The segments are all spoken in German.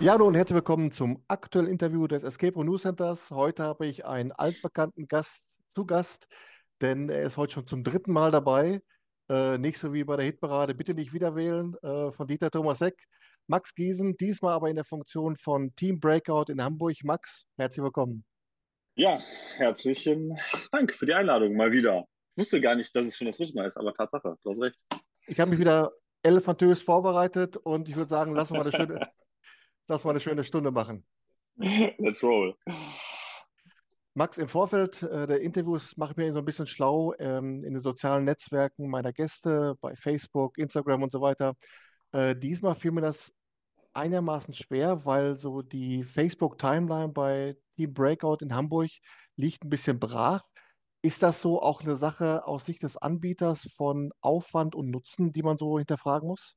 Ja, hallo und herzlich willkommen zum aktuellen Interview des Escape Room News Centers. Heute habe ich einen altbekannten Gast zu Gast, denn er ist heute schon zum dritten Mal dabei. Äh, nicht so wie bei der Hitparade, bitte nicht wieder wählen, äh, von Dieter Thomas Heck. Max Giesen, diesmal aber in der Funktion von Team Breakout in Hamburg. Max, herzlich willkommen. Ja, herzlichen Dank für die Einladung mal wieder. Ich wusste gar nicht, dass es schon das dritte Mal ist, aber Tatsache, du hast recht. Ich habe mich wieder elefantös vorbereitet und ich würde sagen, lassen wir eine schöne, lassen wir eine schöne Stunde machen. Let's roll. Max, im Vorfeld äh, der Interviews mache ich mir so ein bisschen schlau ähm, in den sozialen Netzwerken meiner Gäste, bei Facebook, Instagram und so weiter. Äh, diesmal fiel mir das einigermaßen schwer, weil so die Facebook-Timeline bei Team Breakout in Hamburg liegt ein bisschen brach. Ist das so auch eine Sache aus Sicht des Anbieters von Aufwand und Nutzen, die man so hinterfragen muss?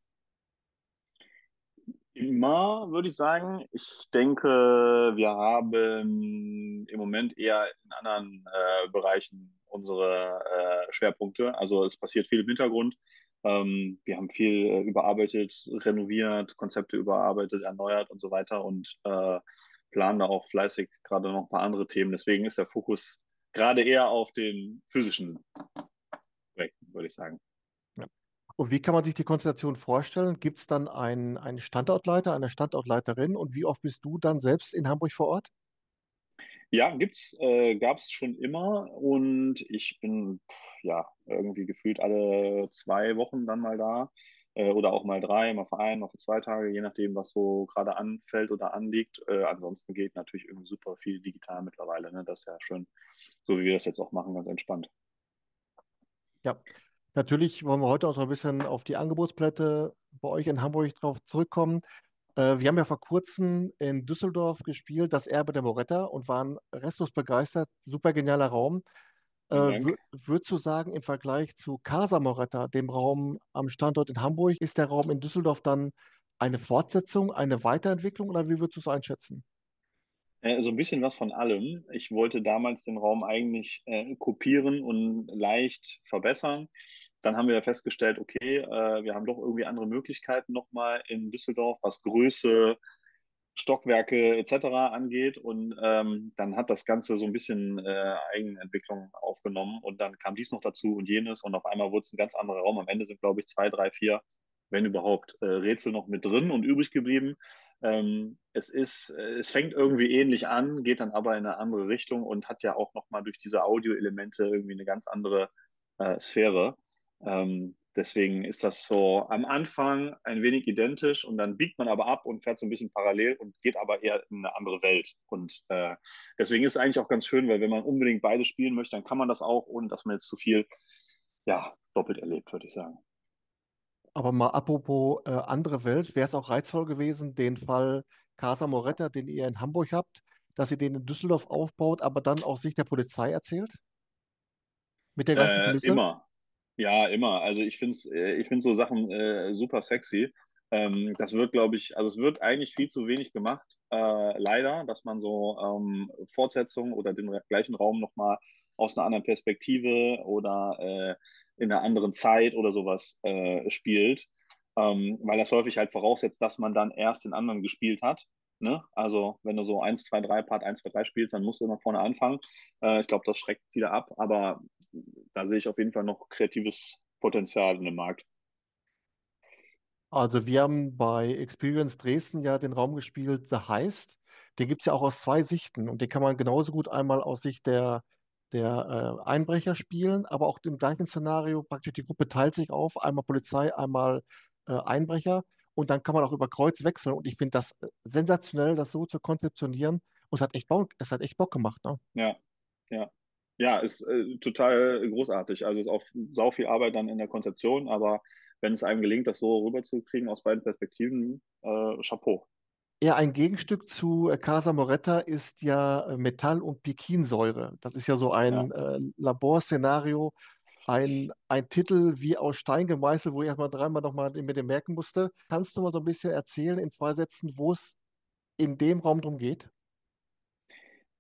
Immer würde ich sagen. Ich denke, wir haben im Moment eher in anderen äh, Bereichen unsere äh, Schwerpunkte. Also es passiert viel im Hintergrund. Ähm, wir haben viel äh, überarbeitet, renoviert, Konzepte überarbeitet, erneuert und so weiter und äh, planen da auch fleißig gerade noch ein paar andere Themen. Deswegen ist der Fokus gerade eher auf den physischen Projekten, würde ich sagen. Und wie kann man sich die Konstellation vorstellen? Gibt es dann einen, einen Standortleiter, eine Standortleiterin und wie oft bist du dann selbst in Hamburg vor Ort? Ja, gibt's, äh, gab es schon immer und ich bin pff, ja irgendwie gefühlt alle zwei Wochen dann mal da äh, oder auch mal drei, mal für ein, mal für zwei Tage, je nachdem, was so gerade anfällt oder anliegt. Äh, ansonsten geht natürlich irgendwie super viel digital mittlerweile. Ne? Das ist ja schön, so wie wir das jetzt auch machen, ganz entspannt. Ja, natürlich wollen wir heute auch so ein bisschen auf die Angebotsplätze bei euch in Hamburg drauf zurückkommen. Äh, wir haben ja vor kurzem in Düsseldorf gespielt, das Erbe der Moretta, und waren restlos begeistert. Super genialer Raum. Äh, würdest du sagen, im Vergleich zu Casa Moretta, dem Raum am Standort in Hamburg, ist der Raum in Düsseldorf dann eine Fortsetzung, eine Weiterentwicklung oder wie würdest du es einschätzen? Äh, so ein bisschen was von allem. Ich wollte damals den Raum eigentlich äh, kopieren und leicht verbessern. Dann haben wir festgestellt, okay, äh, wir haben doch irgendwie andere Möglichkeiten nochmal in Düsseldorf, was Größe, Stockwerke etc. angeht. Und ähm, dann hat das Ganze so ein bisschen äh, Eigenentwicklung aufgenommen und dann kam dies noch dazu und jenes und auf einmal wurde es ein ganz anderer Raum. Am Ende sind, glaube ich, zwei, drei, vier, wenn überhaupt, äh, Rätsel noch mit drin und übrig geblieben. Ähm, es ist, äh, es fängt irgendwie ähnlich an, geht dann aber in eine andere Richtung und hat ja auch nochmal durch diese Audioelemente irgendwie eine ganz andere äh, Sphäre. Ähm, deswegen ist das so am Anfang ein wenig identisch und dann biegt man aber ab und fährt so ein bisschen parallel und geht aber eher in eine andere Welt. Und äh, deswegen ist es eigentlich auch ganz schön, weil wenn man unbedingt beide spielen möchte, dann kann man das auch, ohne dass man jetzt zu viel ja, doppelt erlebt, würde ich sagen. Aber mal apropos äh, andere Welt, wäre es auch reizvoll gewesen, den Fall Casa Moretta, den ihr in Hamburg habt, dass ihr den in Düsseldorf aufbaut, aber dann aus Sicht der Polizei erzählt? Mit der gleichen Äh, Kulisse? immer. Ja, immer. Also ich finde äh, ich find so Sachen äh, super sexy. Ähm, das wird, glaube ich, also es wird eigentlich viel zu wenig gemacht, äh, leider, dass man so ähm, Fortsetzungen oder den gleichen Raum nochmal aus einer anderen Perspektive oder äh, in einer anderen Zeit oder sowas äh, spielt. Ähm, weil das häufig halt voraussetzt, dass man dann erst den anderen gespielt hat. Ne? Also wenn du so 1, 2, 3, Part 1, 2, 3 spielst, dann musst du immer vorne anfangen. Äh, ich glaube, das schreckt viele ab, aber da sehe ich auf jeden Fall noch kreatives Potenzial in dem Markt. Also wir haben bei Experience Dresden ja den Raum gespielt, The Heist. Den gibt es ja auch aus zwei Sichten und den kann man genauso gut einmal aus Sicht der, der äh, Einbrecher spielen, aber auch im gleichen Szenario praktisch die Gruppe teilt sich auf, einmal Polizei, einmal äh, Einbrecher und dann kann man auch über Kreuz wechseln und ich finde das äh, sensationell, das so zu konzeptionieren und es hat echt Bock, es hat echt Bock gemacht, ne? Ja, ja. Ja, ist äh, total großartig. Also ist auch sau viel Arbeit dann in der Konzeption, aber wenn es einem gelingt, das so rüberzukriegen aus beiden Perspektiven, äh, Chapeau. Ja, ein Gegenstück zu äh, Casa Moretta ist ja äh, Metall- und Pikinsäure. Das ist ja so Ja. ein äh, Laborszenario, ein, ein Titel wie aus Stein gemeißelt, wo ich erstmal dreimal nochmal mit dem merken musste. Kannst du mal so ein bisschen erzählen in zwei Sätzen, wo es in dem Raum drum geht?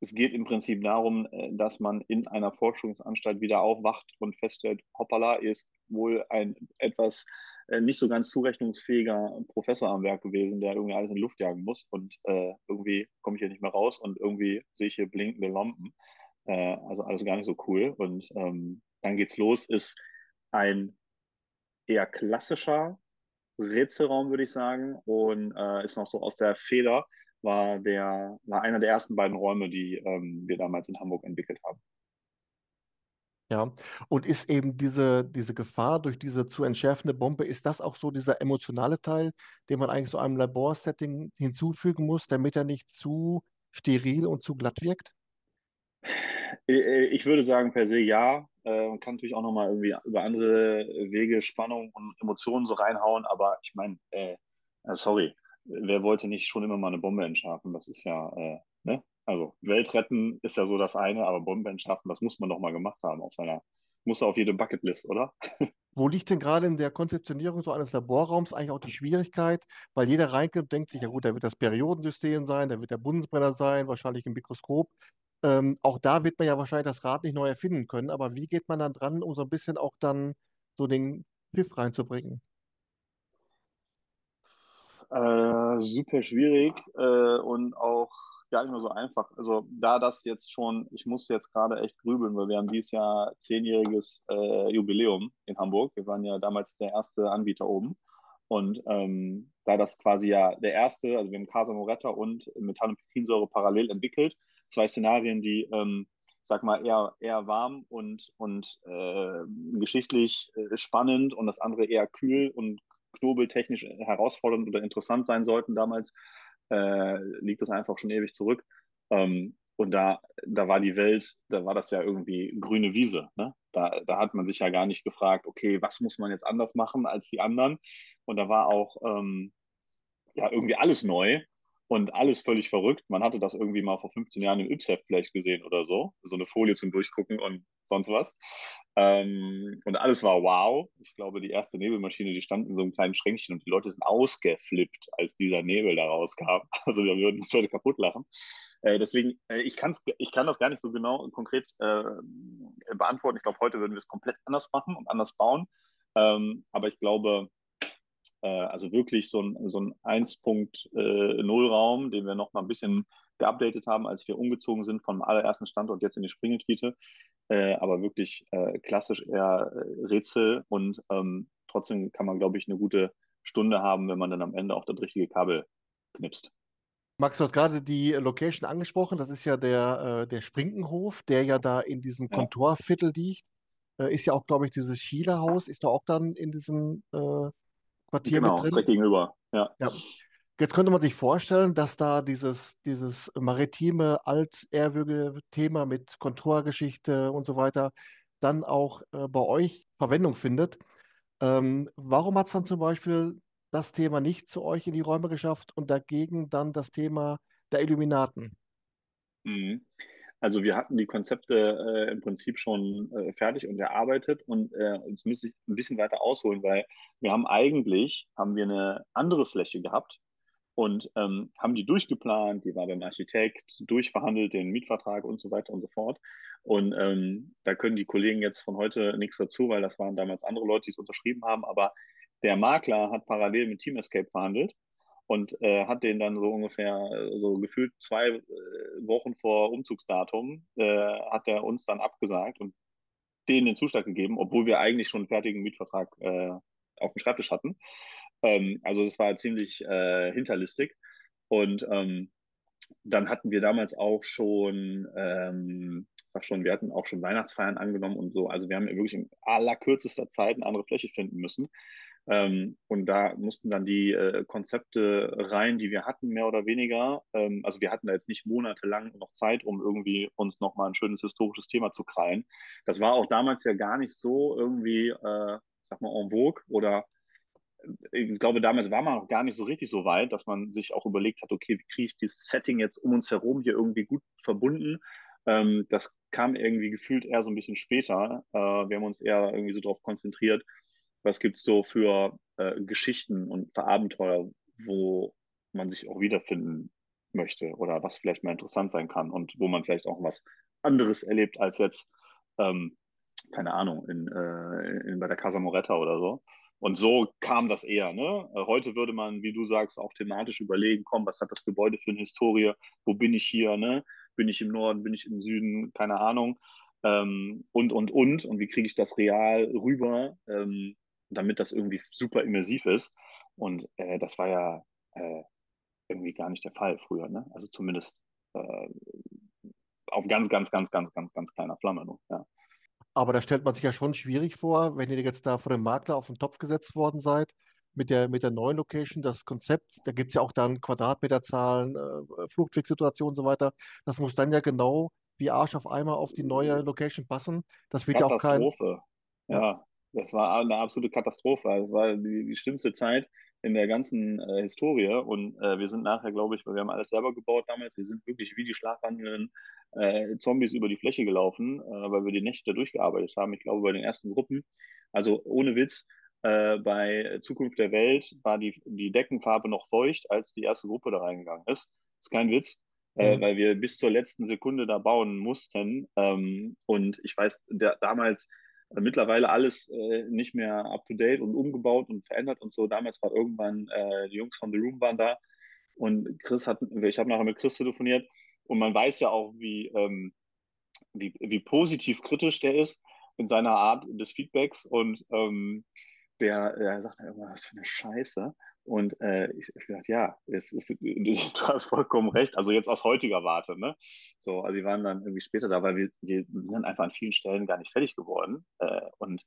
Es geht im Prinzip darum, äh, dass man in einer Forschungsanstalt wieder aufwacht und feststellt, hoppala, ist wohl ein etwas äh, nicht so ganz zurechnungsfähiger Professor am Werk gewesen, der irgendwie alles in Luft jagen muss und äh, irgendwie komme ich hier nicht mehr raus und irgendwie sehe ich hier blinkende Lampen. Äh, also alles gar nicht so cool. Und ähm, dann geht's los, ist ein eher klassischer Rätselraum, würde ich sagen, und äh, ist noch so aus der Feder war, der, war einer der ersten beiden Räume, die ähm, wir damals in Hamburg entwickelt haben. Ja, und ist eben diese, diese Gefahr durch diese zu entschärfende Bombe, ist das auch so dieser emotionale Teil, den man eigentlich so einem Laborsetting hinzufügen muss, damit er nicht zu steril und zu glatt wirkt? Äh, äh, ich würde sagen, per se ja. Äh, man kann natürlich auch nochmal irgendwie über andere Wege Spannung und Emotionen so reinhauen, aber ich meine, äh, sorry, wer wollte nicht schon immer mal eine Bombe entschärfen? Das ist ja, äh, ne? Also Welt retten ist ja so das eine, aber Bombe entschärfen, das muss man doch mal gemacht haben auf seiner, muss auf jede Bucketlist, oder? Wo liegt denn gerade in der Konzeptionierung so eines Laborraums eigentlich auch die Schwierigkeit? Weil jeder reinkommt, denkt sich, ja gut, da wird das Periodensystem sein, da wird der Bundesbrenner sein, wahrscheinlich im Mikroskop. Ähm, auch da wird man ja wahrscheinlich das Rad nicht neu erfinden können, aber wie geht man dann dran, um so ein bisschen auch dann so den Pfiff reinzubringen? Äh, super schwierig äh, und auch gar nicht mehr so einfach. Also da das jetzt schon, ich muss jetzt gerade echt grübeln, weil wir haben dieses Jahr zehnjähriges äh, Jubiläum in Hamburg. Wir waren ja damals der erste Anbieter oben. Und ähm, da das quasi ja der erste, also wir haben Casa Moretta und Metall- und Petrinsäure parallel entwickelt, zwei Szenarien, die, ähm, sag mal, eher, eher warm und, und äh, geschichtlich äh, spannend und das andere eher kühl und knobeltechnisch herausfordernd oder interessant sein sollten damals, äh, liegt das einfach schon ewig zurück. Ähm, und da, da war die Welt, da war das ja irgendwie grüne Wiese. Ne? Da, da hat man sich ja gar nicht gefragt, okay, was muss man jetzt anders machen als die anderen? Und da war auch ähm, ja irgendwie alles neu und alles völlig verrückt. Man hatte das irgendwie mal vor 15 Jahren im Ypsef vielleicht gesehen oder so. So eine Folie zum Durchgucken und sonst was. Ähm, und alles war wow. Ich glaube, die erste Nebelmaschine, die stand in so einem kleinen Schränkchen und die Leute sind ausgeflippt, als dieser Nebel da rauskam. Also wir würden uns heute kaputt lachen. Äh, deswegen, äh, ich, kann's, ich kann das gar nicht so genau konkret äh, beantworten. Ich glaube, heute würden wir es komplett anders machen und anders bauen. Ähm, aber ich glaube, also wirklich so ein, so ein 1.0-Raum, den wir noch mal ein bisschen geupdatet haben, als wir umgezogen sind vom allerersten Standort jetzt in die Springelkite. Äh, aber wirklich äh, klassisch eher äh, Rätsel und ähm, trotzdem kann man, glaube ich, eine gute Stunde haben, wenn man dann am Ende auch das richtige Kabel knipst. Max, du hast gerade die Location angesprochen. Das ist ja der, äh, der Sprinkenhof, der ja da in diesem ja. Kontorviertel liegt. Äh, ist ja auch, glaube ich, dieses Schiele-Haus, ist da auch dann in diesem äh, Quartier genau, mit drin. direkt gegenüber, ja. ja. Jetzt könnte man sich vorstellen, dass da dieses, dieses maritime, altehrwürdige Thema mit Konturgeschichte und so weiter dann auch äh, bei euch Verwendung findet. Ähm, warum hat es dann zum Beispiel das Thema nicht zu euch in die Räume geschafft und dagegen dann das Thema der Illuminaten? Mhm. Also wir hatten die Konzepte äh, im Prinzip schon äh, fertig und erarbeitet und äh, jetzt muss ich ein bisschen weiter ausholen, weil wir haben eigentlich haben wir eine andere Fläche gehabt und ähm, haben die durchgeplant, die war beim Architekt durchverhandelt, den Mietvertrag und so weiter und so fort. Und ähm, da können die Kollegen jetzt von heute nichts dazu, weil das waren damals andere Leute, die es unterschrieben haben. Aber der Makler hat parallel mit Team Escape verhandelt und äh, hat den dann so ungefähr äh, so gefühlt zwei äh, Wochen vor Umzugsdatum äh, hat er uns dann abgesagt und denen den Zuschlag gegeben, obwohl wir eigentlich schon einen fertigen Mietvertrag äh, auf dem Schreibtisch hatten. Ähm, also das war ziemlich äh, hinterlistig und ähm, dann hatten wir damals auch schon, ähm, sag schon, wir hatten auch schon Weihnachtsfeiern angenommen und so. Also wir haben wirklich in allerkürzester Zeit eine andere Fläche finden müssen. Ähm, und da mussten dann die äh, Konzepte rein, die wir hatten, mehr oder weniger. Ähm, also wir hatten da jetzt nicht monatelang noch Zeit, um irgendwie uns nochmal ein schönes historisches Thema zu krallen. Das war auch damals ja gar nicht so irgendwie, äh, sag mal, en vogue oder äh, ich glaube, damals war man noch gar nicht so richtig so weit, dass man sich auch überlegt hat, okay, wie kriege ich dieses Setting jetzt um uns herum hier irgendwie gut verbunden? Ähm, das kam irgendwie gefühlt eher so ein bisschen später. Äh, wir haben uns eher irgendwie so darauf konzentriert, was gibt es so für äh, Geschichten und für Abenteuer, wo man sich auch wiederfinden möchte oder was vielleicht mal interessant sein kann und wo man vielleicht auch was anderes erlebt als jetzt, ähm, keine Ahnung, in, äh, in, bei der Casa Moretta oder so. Und so kam das eher. Ne? Äh, heute würde man, wie du sagst, auch thematisch überlegen, komm, was hat das Gebäude für eine Historie? Wo bin ich hier? Ne? Bin ich im Norden? Bin ich im Süden? Keine Ahnung. Ähm, und, und, und. Und wie kriege ich das real rüber, ähm, damit das irgendwie super immersiv ist? Und äh, das war ja äh, irgendwie gar nicht der Fall früher. Ne? Also zumindest äh, auf ganz, ganz, ganz, ganz, ganz, ganz kleiner Flamme. Ne? Ja. Aber da stellt man sich ja schon schwierig vor, wenn ihr jetzt da vor dem Makler auf den Topf gesetzt worden seid, mit der, mit der neuen Location, das Konzept, da gibt es ja auch dann Quadratmeterzahlen, äh, Flugwegsituationen und so weiter. Das muss dann ja genau wie Arsch auf einmal auf die neue Location passen. Das wird ja auch kein. Katastrophe. Ja. ja, das war eine absolute Katastrophe. Das war die, die schlimmste Zeit in der ganzen äh, Historie. Und äh, wir sind nachher, glaube ich, weil wir haben alles selber gebaut damals, wir sind wirklich wie die schlafwandelnden äh, Zombies über die Fläche gelaufen, äh, weil wir die Nächte durchgearbeitet haben. Ich glaube, bei den ersten Gruppen, also ohne Witz, äh, bei Zukunft der Welt war die, die Deckenfarbe noch feucht, als die erste Gruppe da reingegangen ist. Das ist kein Witz. Mhm. weil wir bis zur letzten Sekunde da bauen mussten. Ähm, und ich weiß, der, damals mittlerweile alles äh, nicht mehr up to date und umgebaut und verändert und so. Damals war irgendwann, äh, die Jungs von The Room waren da und Chris hat, ich habe nachher mit Chris telefoniert und man weiß ja auch, wie, ähm, wie, wie positiv kritisch der ist in seiner Art des Feedbacks und ähm, der, der sagt immer, was für eine Scheiße. Und äh, ich, ich dachte, ja, es ist, du hast vollkommen recht. Also jetzt aus heutiger Warte, ne? So, also die waren dann irgendwie später da, weil wir, wir sind dann einfach an vielen Stellen gar nicht fertig geworden. Äh, und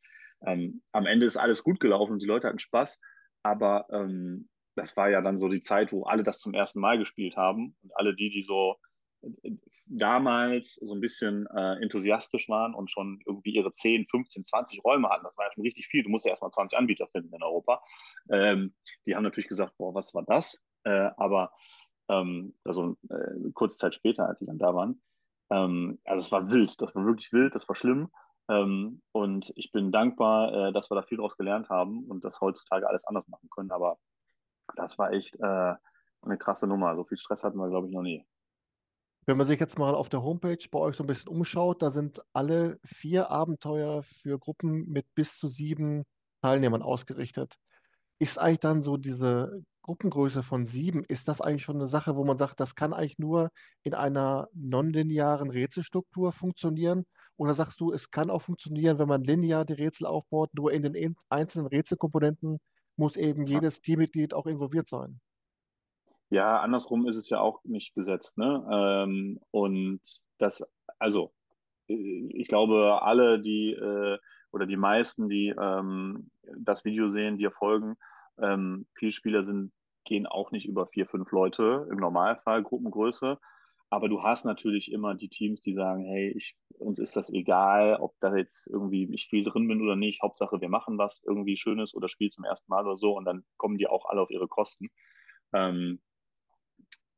ähm, am Ende ist alles gut gelaufen und die Leute hatten Spaß. Aber ähm, das war ja dann so die Zeit, wo alle das zum ersten Mal gespielt haben und alle die, die so damals so ein bisschen äh, enthusiastisch waren und schon irgendwie ihre 10, 15, 20 Räume hatten. Das war ja schon richtig viel. Du musst ja erstmal 20 Anbieter finden in Europa. Ähm, die haben natürlich gesagt, boah, was war das? Äh, aber ähm, also äh, kurze Zeit später, als sie dann da waren, ähm, also es war wild, das war wirklich wild, das war schlimm. Ähm, und ich bin dankbar, äh, dass wir da viel draus gelernt haben und das heutzutage alles anders machen können. Aber das war echt äh, eine krasse Nummer. So viel Stress hatten wir, glaube ich, noch nie. Wenn man sich jetzt mal auf der Homepage bei euch so ein bisschen umschaut, da sind alle vier Abenteuer für Gruppen mit bis zu sieben Teilnehmern ausgerichtet. Ist eigentlich dann so diese Gruppengröße von sieben, ist das eigentlich schon eine Sache, wo man sagt, das kann eigentlich nur in einer nonlinearen Rätselstruktur funktionieren? Oder sagst du, es kann auch funktionieren, wenn man linear die Rätsel aufbaut, nur in den einzelnen Rätselkomponenten muss eben jedes Teammitglied auch involviert sein? Ja, andersrum ist es ja auch nicht gesetzt. Ne? Ähm, und das, also, äh, ich glaube, alle, die äh, oder die meisten, die ähm, das Video sehen, dir folgen, ähm, viele Spieler sind, gehen auch nicht über vier, fünf Leute im Normalfall, Gruppengröße. Aber du hast natürlich immer die Teams, die sagen, hey, ich, uns ist das egal, ob da jetzt irgendwie ich viel drin bin oder nicht. Hauptsache, wir machen was irgendwie Schönes oder spielen zum ersten Mal oder so und dann kommen die auch alle auf ihre Kosten. Ähm,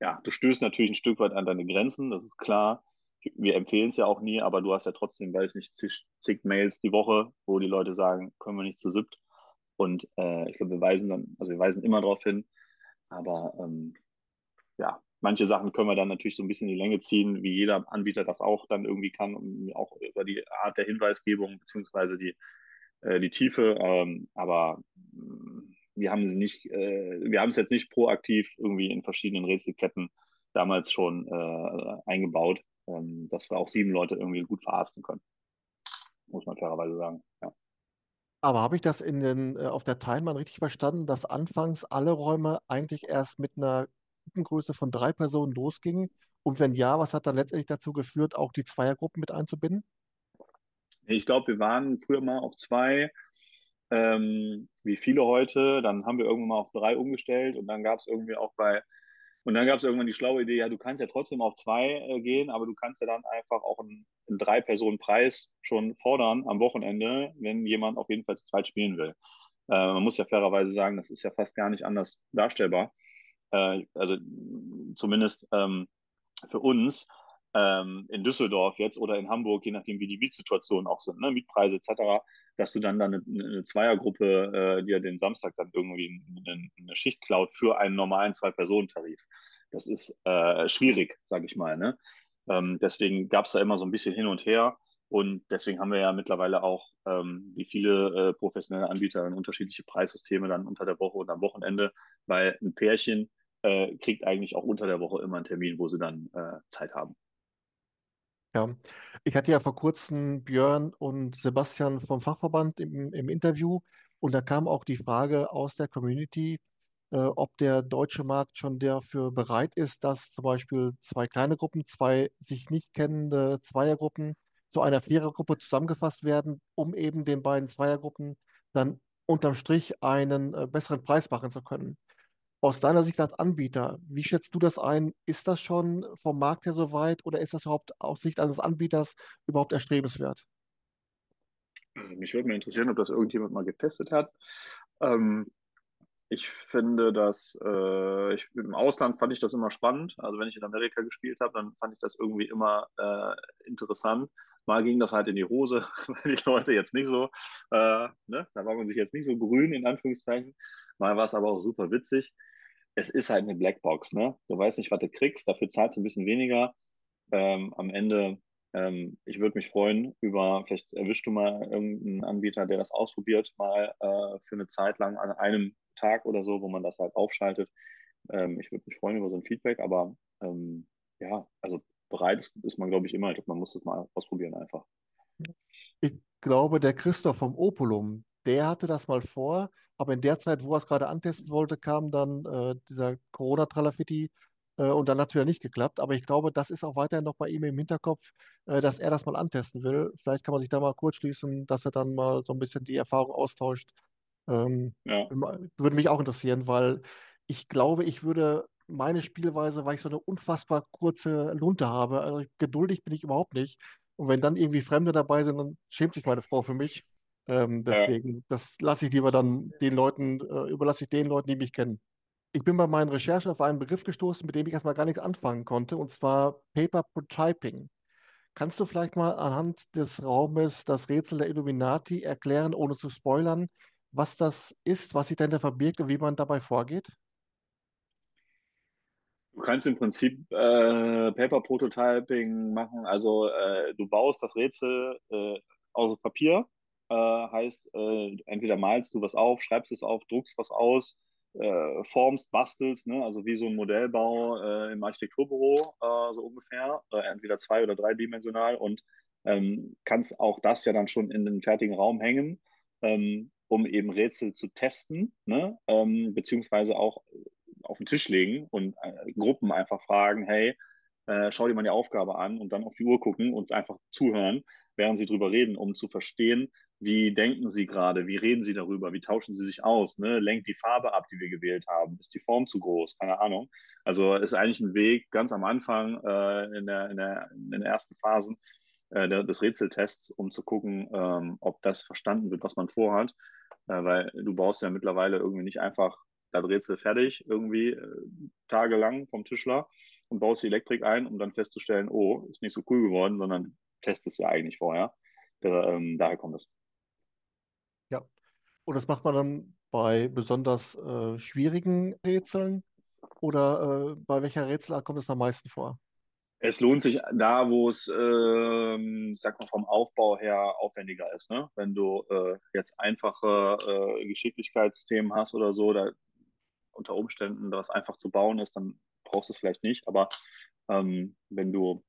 ja, du stößt natürlich ein Stück weit an deine Grenzen, das ist klar. Wir empfehlen es ja auch nie, aber du hast ja trotzdem, weiß ich nicht, zig, zig, Mails die Woche, wo die Leute sagen, können wir nicht zu siebt. Und äh, ich glaube, wir weisen dann, also wir weisen immer darauf hin. Aber ähm, ja, manche Sachen können wir dann natürlich so ein bisschen in die Länge ziehen, wie jeder Anbieter das auch dann irgendwie kann, auch über die Art der Hinweisgebung beziehungsweise die, äh, die Tiefe. Ähm, aber wir haben sie nicht, äh, wir haben es jetzt nicht proaktiv irgendwie in verschiedenen Rätselketten damals schon äh, eingebaut, ähm, dass wir auch sieben Leute irgendwie gut verarzten können. Muss man fairerweise sagen. Ja. Aber habe ich das in den, äh, auf der Timeline richtig verstanden, dass anfangs alle Räume eigentlich erst mit einer Gruppengröße von drei Personen losgingen? Und wenn ja, was hat dann letztendlich dazu geführt, auch die Zweiergruppen mit einzubinden? Ich glaube, wir waren früher mal auf zwei ähm, wie viele heute. Dann haben wir irgendwann mal auf drei umgestellt und dann gab es irgendwie auch bei, und dann gab es irgendwann die schlaue Idee, ja, du kannst ja trotzdem auf zwei äh, gehen, aber du kannst ja dann einfach auch einen, einen Drei-Personen-Preis schon fordern am Wochenende, wenn jemand auf jeden Fall zu zweit spielen will. Äh, man muss ja fairerweise sagen, das ist ja fast gar nicht anders darstellbar. Äh, also zumindest ähm, für uns ähm, in Düsseldorf jetzt oder in Hamburg, je nachdem wie die Mietsituationen auch sind, ne, Mietpreise etc., dass du dann, dann eine, eine Zweiergruppe äh, dir den Samstag dann irgendwie eine, eine Schicht klaut für einen normalen Zwei-Personen-Tarif. Das ist äh, schwierig, sage ich mal. Ne? Ähm, deswegen gab es da immer so ein bisschen hin und her. Und deswegen haben wir ja mittlerweile auch, ähm, wie viele äh, professionelle Anbieter, unterschiedliche Preissysteme dann unter der Woche und am Wochenende, weil ein Pärchen äh, kriegt eigentlich auch unter der Woche immer einen Termin, wo sie dann äh, Zeit haben. Ja, ich hatte ja vor kurzem Björn und Sebastian vom Fachverband im, im Interview und da kam auch die Frage aus der Community, äh, ob der deutsche Markt schon dafür bereit ist, dass zum Beispiel zwei kleine Gruppen, zwei sich nicht kennende Zweiergruppen zu einer Vierergruppe zusammengefasst werden, um eben den beiden Zweiergruppen dann unterm Strich einen äh, besseren Preis machen zu können. Aus deiner Sicht als Anbieter, wie schätzt du das ein? Ist das schon vom Markt her soweit oder ist das überhaupt aus Sicht eines Anbieters überhaupt erstrebenswert? Mich würde mal interessieren, ob das irgendjemand mal getestet hat. Ähm, ich finde dass äh, ich, im Ausland fand ich das immer spannend. Also wenn ich in Amerika gespielt habe, dann fand ich das irgendwie immer äh, interessant. Mal ging das halt in die Hose, weil die Leute jetzt nicht so, äh, ne, da war man sich jetzt nicht so grün in Anführungszeichen. Mal war es aber auch super witzig. Es ist halt eine Blackbox, ne? Du weißt nicht, was du kriegst, dafür zahlst du ein bisschen weniger. Ähm, am Ende, ähm, ich würde mich freuen über, vielleicht erwischst du mal irgendeinen Anbieter, der das ausprobiert, mal äh, für eine Zeit lang an einem Tag oder so, wo man das halt aufschaltet. Ähm, ich würde mich freuen über so ein Feedback, aber ähm, ja, also bereit ist, ist man, glaube ich, immer. Ich glaube, man muss das mal ausprobieren einfach. Ich glaube, der Christoph vom Opulum, der hatte das mal vor, aber in der Zeit, wo er es gerade antesten wollte, kam dann äh, dieser Corona-Tralafitti äh, und dann hat es wieder nicht geklappt. Aber ich glaube, das ist auch weiterhin noch bei ihm im Hinterkopf, äh, dass er das mal antesten will. Vielleicht kann man sich da mal kurz schließen, dass er dann mal so ein bisschen die Erfahrung austauscht. Ähm, ja. Würde mich auch interessieren, weil ich glaube, ich würde meine Spielweise, weil ich so eine unfassbar kurze Lunte habe. Also geduldig bin ich überhaupt nicht. Und wenn dann irgendwie Fremde dabei sind, dann schämt sich meine Frau für mich. Ähm, deswegen, ja. das lasse ich lieber dann den Leuten, äh, überlasse ich den Leuten, die mich kennen. Ich bin bei meinen Recherchen auf einen Begriff gestoßen, mit dem ich erstmal gar nichts anfangen konnte, und zwar Paper Protyping. Kannst du vielleicht mal anhand des Raumes das Rätsel der Illuminati erklären, ohne zu spoilern, was das ist, was sich dahinter verbirgt und wie man dabei vorgeht? Du kannst im Prinzip äh, Paper Prototyping machen. Also äh, du baust das Rätsel äh, aus Papier. Äh, heißt, äh, entweder malst du was auf, schreibst es auf, druckst was aus, äh, formst, bastelst, ne? also wie so ein Modellbau im Architekturbüro so ungefähr, entweder zwei- oder dreidimensional und ähm, kannst auch das ja dann schon in den fertigen Raum hängen. Ähm, um eben Rätsel zu testen, ne? ähm, beziehungsweise auch auf den Tisch legen und äh, Gruppen einfach fragen, hey, äh, schau dir mal die Aufgabe an und dann auf die Uhr gucken und einfach zuhören, während sie drüber reden, um zu verstehen, wie denken sie gerade, wie reden sie darüber, wie tauschen sie sich aus, ne? lenkt die Farbe ab, die wir gewählt haben, ist die Form zu groß, keine Ahnung. Also ist eigentlich ein Weg ganz am Anfang äh, in, der, in, der, in den ersten Phasen äh, des Rätseltests, um zu gucken, ähm, ob das verstanden wird, was man vorhat, äh, weil du baust ja mittlerweile irgendwie nicht einfach das Rätsel fertig, irgendwie äh, tagelang vom Tischler und baust die Elektrik ein, um dann festzustellen, oh, ist nicht so cool geworden, sondern testest ja eigentlich vorher. Da, ähm, daher kommt es. Ja, und das macht man dann bei besonders äh, schwierigen Rätseln oder äh, bei welcher Rätselart kommt es am meisten vor? Es lohnt sich da, wo es, ähm, sag mal, vom Aufbau her aufwendiger ist. Ne? Wenn du äh, jetzt einfache äh, Geschicklichkeitsthemen hast oder so, da unter Umständen das einfach zu bauen ist, dann brauchst du es vielleicht nicht. Aber ähm, wenn du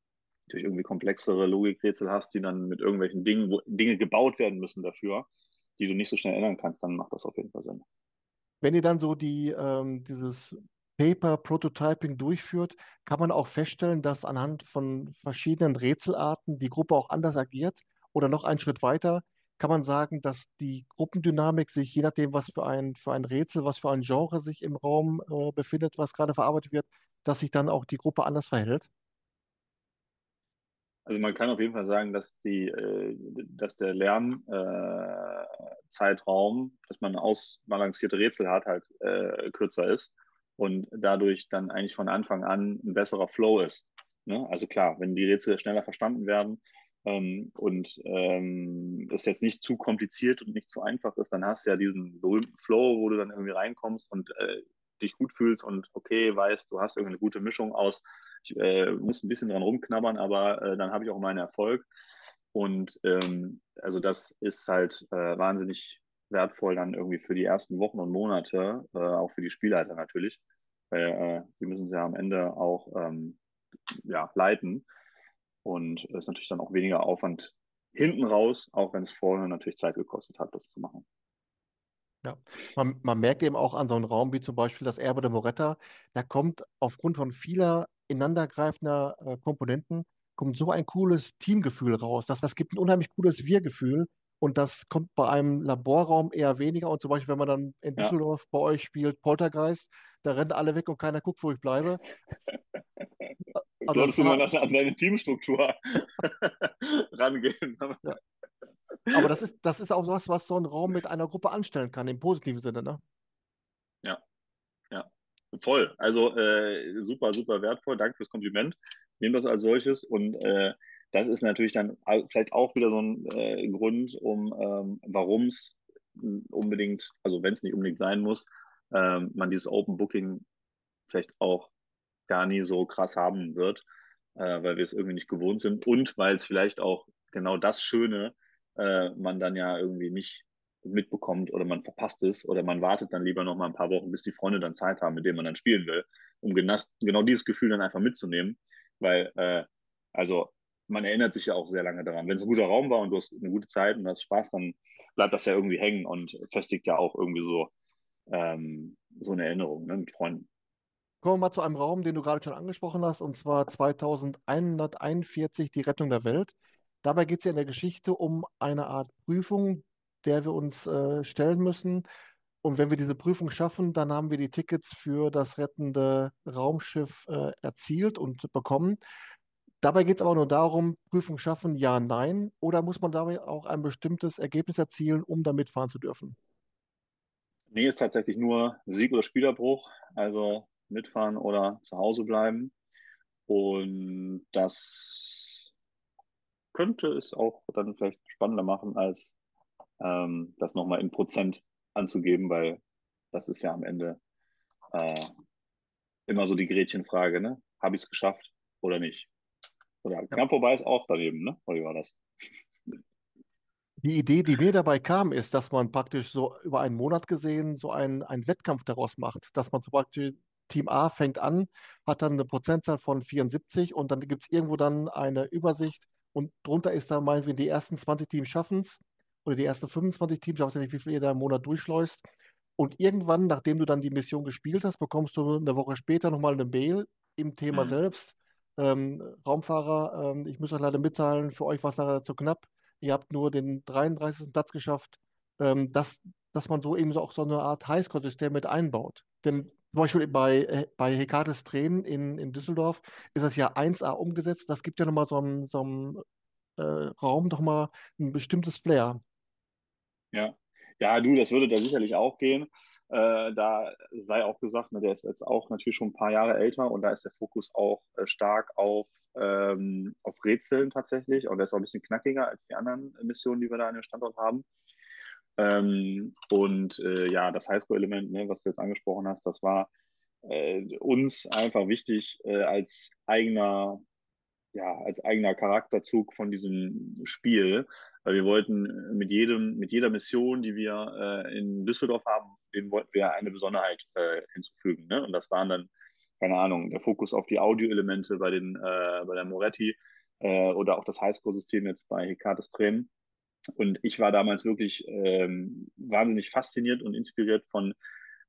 durch irgendwie komplexere Logikrätsel hast, die dann mit irgendwelchen Dingen, wo Dinge gebaut werden müssen dafür, die du nicht so schnell ändern kannst, dann macht das auf jeden Fall Sinn. Wenn ihr dann so die, ähm, dieses Paper Prototyping durchführt, kann man auch feststellen, dass anhand von verschiedenen Rätselarten die Gruppe auch anders agiert. Oder noch einen Schritt weiter, kann man sagen, dass die Gruppendynamik sich, je nachdem, was für ein, für ein Rätsel, was für ein Genre sich im Raum äh, befindet, was gerade verarbeitet wird, dass sich dann auch die Gruppe anders verhält? Also man kann auf jeden Fall sagen, dass die, äh, dass der Lernzeitraum, äh, dass man ausbalancierte Rätsel hat, halt äh, kürzer ist und dadurch dann eigentlich von Anfang an ein besserer Flow ist. Ne? Also klar, wenn die Rätsel schneller verstanden werden, ähm, und ähm, es jetzt nicht zu kompliziert und nicht zu einfach ist, dann hast du ja diesen Flow, wo du dann irgendwie reinkommst und äh, dich gut fühlst und okay, weißt, du hast irgendeine gute Mischung aus, ich äh, muss ein bisschen dran rumknabbern, aber äh, dann habe ich auch meinen Erfolg. Und ähm, also das ist halt äh, wahnsinnig wertvoll dann irgendwie für die ersten Wochen und Monate, äh, auch für die Spielleiter natürlich, weil äh, die müssen sie ja am Ende auch ähm, ja, leiten. Und es ist natürlich dann auch weniger Aufwand hinten raus, auch wenn es vorher natürlich Zeit gekostet hat, das zu machen. Ja, man, man merkt eben auch an so einem Raum wie zum Beispiel das Erbe der Moretta, da kommt aufgrund von vieler ineinandergreifender äh, Komponenten, kommt so ein cooles Teamgefühl raus. Das, das gibt ein unheimlich cooles Wir-Gefühl und das kommt bei einem Laborraum eher weniger. Und zum Beispiel, wenn man dann in Ja. Düsseldorf bei euch spielt, Poltergeist, da rennen alle weg und keiner guckt, wo ich bleibe. Also Solltest du mal an deine Teamstruktur rangehen. ja. Aber das ist, das ist auch was, was so ein Raum mit einer Gruppe anstellen kann, im positiven Sinne, ne? Ja, ja, voll. Also äh, super, super wertvoll. Danke fürs Kompliment. Nehmt das als solches. Und äh, das ist natürlich dann vielleicht auch wieder so ein äh, Grund, um ähm, warum es unbedingt, also wenn es nicht unbedingt sein muss, ähm, man dieses Open Booking vielleicht auch gar nie so krass haben wird, äh, weil wir es irgendwie nicht gewohnt sind und weil es vielleicht auch genau das Schöne äh, man dann ja irgendwie nicht mitbekommt oder man verpasst es oder man wartet dann lieber noch mal ein paar Wochen, bis die Freunde dann Zeit haben, mit denen man dann spielen will, um genau, genau dieses Gefühl dann einfach mitzunehmen, weil äh, also man erinnert sich ja auch sehr lange daran. Wenn es ein guter Raum war und du hast eine gute Zeit und hast Spaß, dann bleibt das ja irgendwie hängen und festigt ja auch irgendwie so ähm, so eine Erinnerung ne, mit Freunden. Kommen wir mal zu einem Raum, den du gerade schon angesprochen hast, und zwar 2141, die Rettung der Welt. Dabei geht es ja in der Geschichte um eine Art Prüfung, der wir uns äh, stellen müssen. Und wenn wir diese Prüfung schaffen, dann haben wir die Tickets für das rettende Raumschiff äh, erzielt und bekommen. Dabei geht es aber nur darum, Prüfung schaffen, ja, nein, oder muss man dabei auch ein bestimmtes Ergebnis erzielen, um da mitfahren zu dürfen? Nee, ist tatsächlich nur Sieg oder Spielerbruch, also mitfahren oder zu Hause bleiben. Und das könnte es auch dann vielleicht spannender machen, als ähm, das nochmal in Prozent anzugeben, weil das ist ja am Ende äh, immer so die Gretchenfrage, ne? Habe ich es geschafft oder nicht? Oder knapp vorbei ist auch daneben, ne? Oder wie war das? Die Idee, die mir dabei kam, ist, dass man praktisch so über einen Monat gesehen so einen, einen Wettkampf daraus macht. Dass man zum Beispiel Team A fängt an, hat dann eine Prozentzahl von 74 und dann gibt es irgendwo dann eine Übersicht und drunter ist da meinetwegen die ersten 20 Teams schaffen es oder die ersten 25 Teams, ich weiß ja nicht, wie viel ihr da im Monat durchschleust. Und irgendwann, nachdem du dann die Mission gespielt hast, bekommst du eine Woche später nochmal eine Mail im Thema Mhm. selbst. Ähm, Raumfahrer, ähm, ich muss euch leider mitteilen, für euch war es leider zu knapp. Ihr habt nur den 33. Platz geschafft, ähm, dass, dass man so eben auch so eine Art Highscore-System mit einbaut. Denn zum Beispiel bei, äh, bei Hekates Tränen in, in Düsseldorf ist das ja 1A umgesetzt. Das gibt ja nochmal so einem, so einem äh, Raum nochmal ein bestimmtes Flair. Ja. Ja, du, das würde da sicherlich auch gehen. Äh, da sei auch gesagt, ne, der ist jetzt auch natürlich schon ein paar Jahre älter und da ist der Fokus auch äh, stark auf, ähm, auf Rätseln tatsächlich. Und der ist auch ein bisschen knackiger als die anderen Missionen, die wir da an dem Standort haben. Ähm, und äh, ja, das Highscore-Element, ne, was du jetzt angesprochen hast, das war äh, uns einfach wichtig äh, als eigener ja, als eigener Charakterzug von diesem Spiel, weil wir wollten mit jedem, mit jeder Mission, die wir äh, in Düsseldorf haben, den wollten wir eine Besonderheit äh, hinzufügen. Ne? Und das waren dann, keine Ahnung, der Fokus auf die Audioelemente bei den, äh, bei der Moretti äh, oder auch das Highscore-System jetzt bei Hekates Tränen. Und ich war damals wirklich ähm, wahnsinnig fasziniert und inspiriert von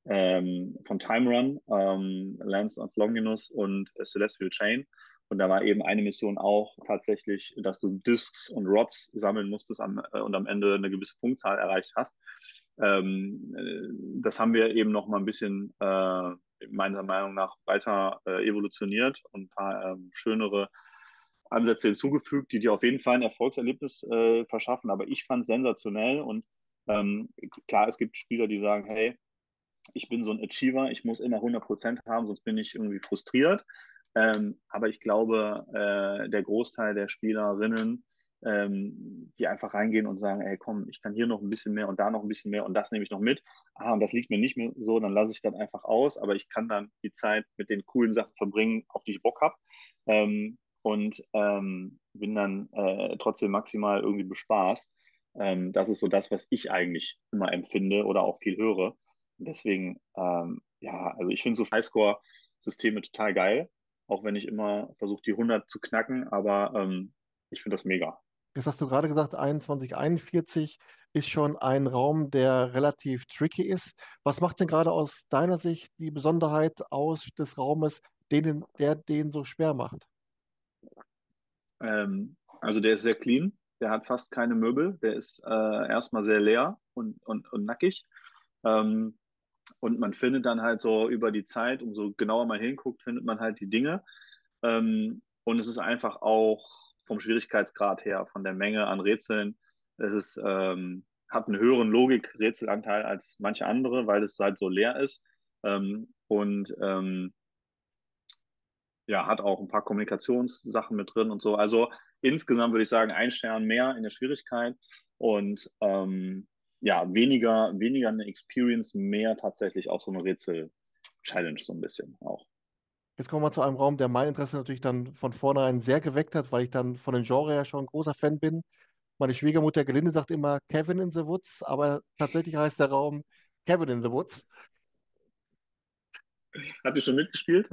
ähm, von Time Run, ähm, Lands of Longinus und äh, Celestial Chain. Und da war eben eine Mission auch tatsächlich, dass du Discs und Rods sammeln musstest am, äh, und am Ende eine gewisse Punktzahl erreicht hast. Ähm, äh, das haben wir eben noch mal ein bisschen äh, meiner Meinung nach weiter äh, evolutioniert und ein paar ähm, schönere Ansätze hinzugefügt, die dir auf jeden Fall ein Erfolgserlebnis äh, verschaffen. Aber ich fand es sensationell und ähm, klar, es gibt Spieler, die sagen, hey, ich bin so ein Achiever, ich muss immer 100% haben, sonst bin ich irgendwie frustriert. Ähm, aber ich glaube, äh, der Großteil der Spielerinnen ähm, die einfach reingehen und sagen, ey, komm, ich kann hier noch ein bisschen mehr und da noch ein bisschen mehr und das nehme ich noch mit. Ah, und das liegt mir nicht mehr so, dann lasse ich dann einfach aus, aber ich kann dann die Zeit mit den coolen Sachen verbringen, auf die ich Bock habe. Ähm, und ähm, bin dann äh, trotzdem maximal irgendwie bespaßt. Ähm, das ist so das, was ich eigentlich immer empfinde oder auch viel höre. Und deswegen, ähm, ja, also ich finde so Highscore-Systeme total geil, auch wenn ich immer versuche, die 100 zu knacken, aber ähm, ich finde das mega. Jetzt hast du gerade gesagt, 2141 ist schon ein Raum, der relativ tricky ist. Was macht denn gerade aus deiner Sicht die Besonderheit aus des Raumes, den, der den so schwer macht? Ähm, also der ist sehr clean, der hat fast keine Möbel, der ist äh, erstmal sehr leer und, und, und nackig. Ähm, und man findet dann halt so über die Zeit, umso genauer man hinguckt, findet man halt die Dinge. Ähm, und es ist einfach auch vom Schwierigkeitsgrad her, von der Menge an Rätseln, es ist, ähm, hat einen höheren Logik-Rätselanteil als manche andere, weil es halt so leer ist. Ähm, und ähm, ja, hat auch ein paar Kommunikationssachen mit drin und so. Also insgesamt würde ich sagen, ein Stern mehr in der Schwierigkeit und ähm, ja, weniger, weniger eine Experience, mehr tatsächlich auch so eine Rätsel-Challenge so ein bisschen auch. Jetzt kommen wir zu einem Raum, der mein Interesse natürlich dann von vornherein sehr geweckt hat, weil ich dann von dem Genre ja schon ein großer Fan bin. Meine Schwiegermutter Gelinde sagt immer Kevin in the Woods, aber tatsächlich heißt der Raum Kevin in the Woods. Hat die schon mitgespielt?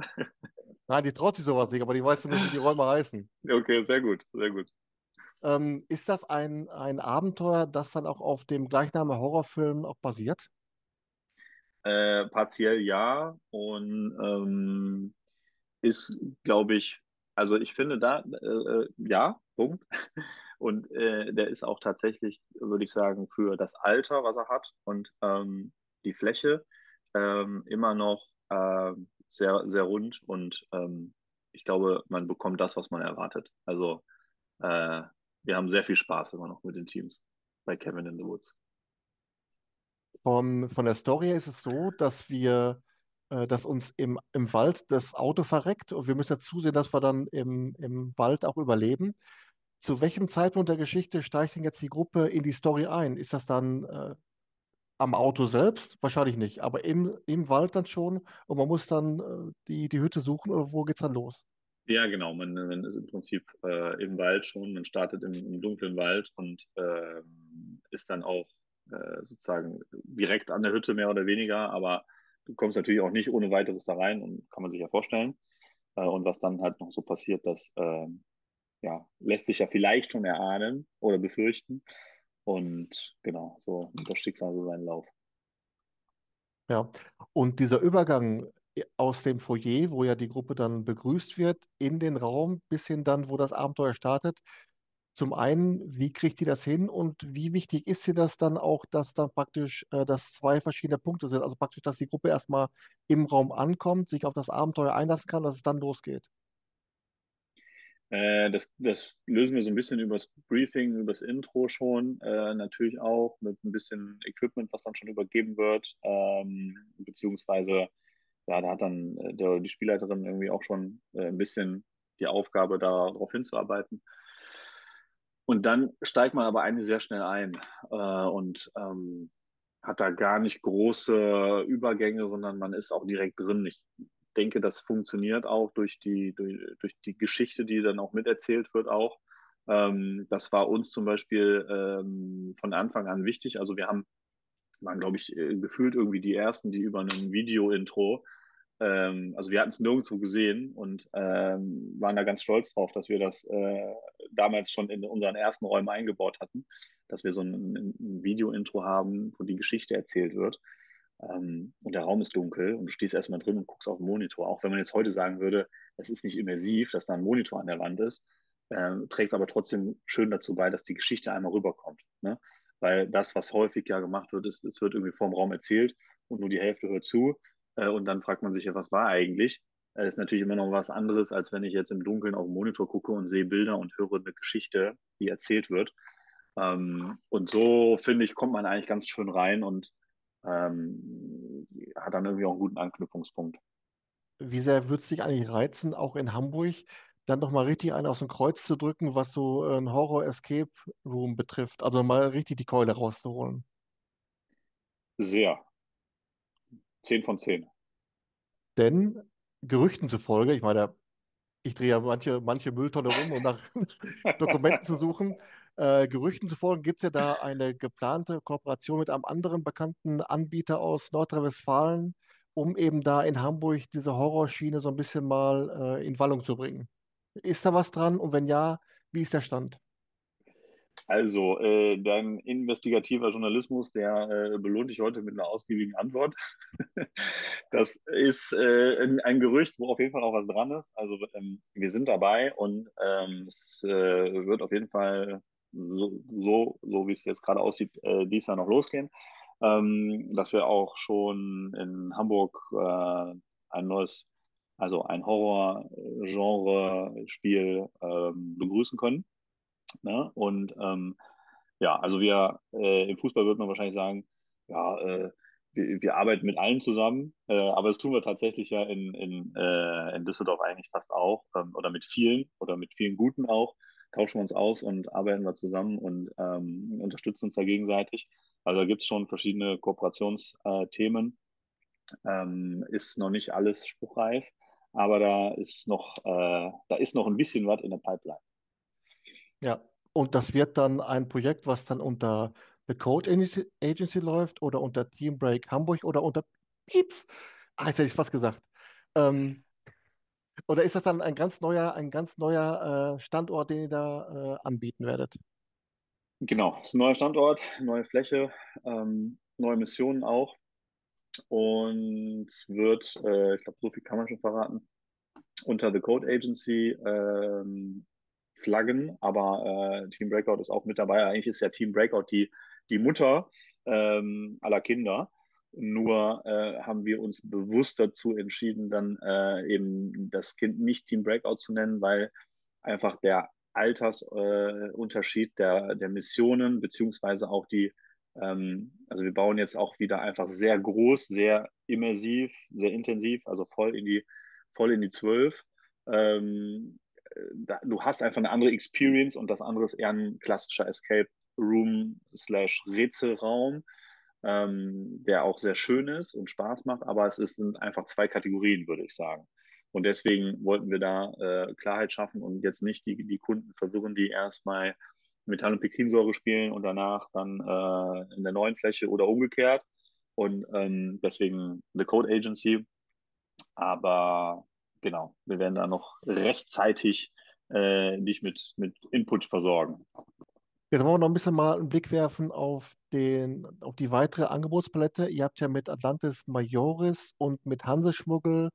Nein, die traut sich sowas nicht, aber die weiß zumindest, wie die Räume heißen. Okay, sehr gut, sehr gut. Ähm, ist das ein, ein Abenteuer, das dann auch auf dem gleichnamigen Horrorfilm auch basiert? Äh, partiell ja und ähm, ist, glaube ich, also ich finde da, äh, äh ja, Punkt. Und äh, der ist auch tatsächlich, würde ich sagen, für das Alter, was er hat und ähm, die Fläche ähm, immer noch ähm, sehr, sehr rund und ähm, ich glaube, man bekommt das, was man erwartet. Also äh, wir haben sehr viel Spaß immer noch mit den Teams bei Kevin in the Woods. Vom, von der Story ist es so, dass wir, äh, dass uns im, im Wald das Auto verreckt und wir müssen ja zusehen, dass wir dann im, im Wald auch überleben. Zu welchem Zeitpunkt der Geschichte steigt denn jetzt die Gruppe in die Story ein? Ist das dann äh, am Auto selbst? Wahrscheinlich nicht, aber im, im Wald dann schon und man muss dann äh, die, die Hütte suchen oder wo geht es dann los? Ja, genau. Man, man ist im Prinzip äh, im Wald schon. Man startet im, im dunklen Wald und äh, ist dann auch äh, sozusagen direkt an der Hütte mehr oder weniger. Aber du kommst natürlich auch nicht ohne weiteres da rein und kann man sich ja vorstellen. Äh, und was dann halt noch so passiert, das ähm, ja, lässt sich ja vielleicht schon erahnen oder befürchten. Und genau, so das Schicksal so seinen Lauf. Ja, und dieser Übergang aus dem Foyer, wo ja die Gruppe dann begrüßt wird, in den Raum, bis hin dann, wo das Abenteuer startet. Zum einen, wie kriegt die das hin und wie wichtig ist sie das dann auch, dass dann praktisch äh, das zwei verschiedene Punkte sind? Also praktisch, dass die Gruppe erstmal im Raum ankommt, sich auf das Abenteuer einlassen kann, dass es dann losgeht. Äh, das, das, lösen wir so ein bisschen übers Briefing, übers Intro schon, äh, natürlich auch mit ein bisschen Equipment, was dann schon übergeben wird, ähm, beziehungsweise ja, da hat dann äh, der, die Spielleiterin irgendwie auch schon äh, ein bisschen die Aufgabe, darauf hinzuarbeiten. Und dann steigt man aber eigentlich sehr schnell ein äh, und ähm, hat da gar nicht große Übergänge, sondern man ist auch direkt drin. Ich denke, das funktioniert auch durch die, durch, durch die Geschichte, die dann auch miterzählt wird auch. Ähm, das war uns zum Beispiel ähm, von Anfang an wichtig. Also wir haben, waren, glaube ich, äh, gefühlt irgendwie die ersten, die über ein Video-Intro, ähm, also wir hatten es nirgendwo gesehen und ähm, waren da ganz stolz drauf, dass wir das äh, damals schon in unseren ersten Räumen eingebaut hatten, dass wir so ein, ein Video-Intro haben, wo die Geschichte erzählt wird. Ähm, und der Raum ist dunkel und du stehst erstmal drin und guckst auf den Monitor. Auch wenn man jetzt heute sagen würde, es ist nicht immersiv, dass da ein Monitor an der Wand ist, äh, trägt es aber trotzdem schön dazu bei, dass die Geschichte einmal rüberkommt. Ne? Weil das, was häufig ja gemacht wird, ist, es wird irgendwie vorm Raum erzählt und nur die Hälfte hört zu. Äh, und dann fragt man sich ja, was war eigentlich? Das äh, ist natürlich immer noch was anderes, als wenn ich jetzt im Dunkeln auf den Monitor gucke und sehe Bilder und höre eine Geschichte, die erzählt wird. Ähm, und so, finde ich, kommt man eigentlich ganz schön rein und ähm, hat dann irgendwie auch einen guten Anknüpfungspunkt. Wie sehr würde es dich eigentlich reizen, auch in Hamburg dann nochmal richtig einen aus dem Kreuz zu drücken, was so ein Horror-Escape-Room betrifft. Also mal richtig die Keule rauszuholen. Sehr. Zehn von zehn. Denn Gerüchten zufolge, ich meine, ich drehe ja manche, manche Mülltonne rum, um nach Dokumenten zu suchen. Äh, Gerüchten zufolge gibt es ja da eine geplante Kooperation mit einem anderen bekannten Anbieter aus Nordrhein-Westfalen, um eben da in Hamburg diese Horrorschiene so ein bisschen mal äh, in Wallung zu bringen. Ist da was dran? Und wenn ja, wie ist der Stand? Also, äh, dein investigativer Journalismus, der äh, belohnt dich heute mit einer ausgiebigen Antwort. das ist äh, ein, Gerücht, wo auf jeden Fall auch was dran ist. Also, ähm, wir sind dabei und ähm, es äh, wird auf jeden Fall so, so, so wie es jetzt gerade aussieht, äh, dies Jahr noch losgehen. Ähm, dass wir auch schon in Hamburg äh, ein neues, also ein Horror-Genre-Spiel ähm, begrüßen können. Ne? Und ähm, ja, also wir äh, im Fußball würde man wahrscheinlich sagen, ja, äh, wir, wir, arbeiten mit allen zusammen, äh, aber das tun wir tatsächlich ja in, in, äh, in Düsseldorf eigentlich fast auch ähm, oder mit vielen oder mit vielen Guten auch. Tauschen wir uns aus und arbeiten wir zusammen und ähm, unterstützen uns da gegenseitig. Also da gibt es schon verschiedene Kooperationsthemen. Ähm, ist noch nicht alles spruchreif, aber da ist noch, äh, da ist noch ein bisschen was in der Pipeline. Ja, und das wird dann ein Projekt, was dann unter The Code Agency läuft oder unter Team Break Hamburg oder unter Pieps. Ah, jetzt hätte ich fast gesagt. Ähm, oder ist das dann ein ganz neuer, ein ganz neuer äh, Standort, den ihr da äh, anbieten werdet? Genau, es ist ein neuer Standort, neue Fläche, ähm, neue Missionen auch. Und wird, äh, ich glaube, so viel kann man schon verraten, unter The Code Agency ähm, flaggen, aber äh, Team Breakout ist auch mit dabei. Eigentlich ist ja Team Breakout die, die Mutter ähm, aller Kinder. Nur äh, haben wir uns bewusst dazu entschieden, dann äh, eben das Kind nicht Team Breakout zu nennen, weil einfach der Altersunterschied der, der Missionen, beziehungsweise auch die, ähm, also wir bauen jetzt auch wieder einfach sehr groß, sehr immersiv, sehr intensiv, also voll in die, voll in die Zwölf. Ähm, da, du hast einfach eine andere Experience und das andere ist eher ein klassischer Escape Room slash Rätselraum, ähm, der auch sehr schön ist und Spaß macht, aber es ist, sind einfach zwei Kategorien, würde ich sagen. Und deswegen wollten wir da äh, Klarheit schaffen und jetzt nicht die, die Kunden verwirren, die erstmal Metall- und Pektinsäure spielen und danach dann äh, in der neuen Fläche oder umgekehrt. Und ähm, deswegen The Code Agency. Aber genau, wir werden da noch rechtzeitig äh, dich mit, mit Input versorgen. Jetzt wollen wir noch ein bisschen mal einen Blick werfen auf, den, auf die weitere Angebotspalette. Ihr habt ja mit Atlantis Majoris und mit Hanseschmuggel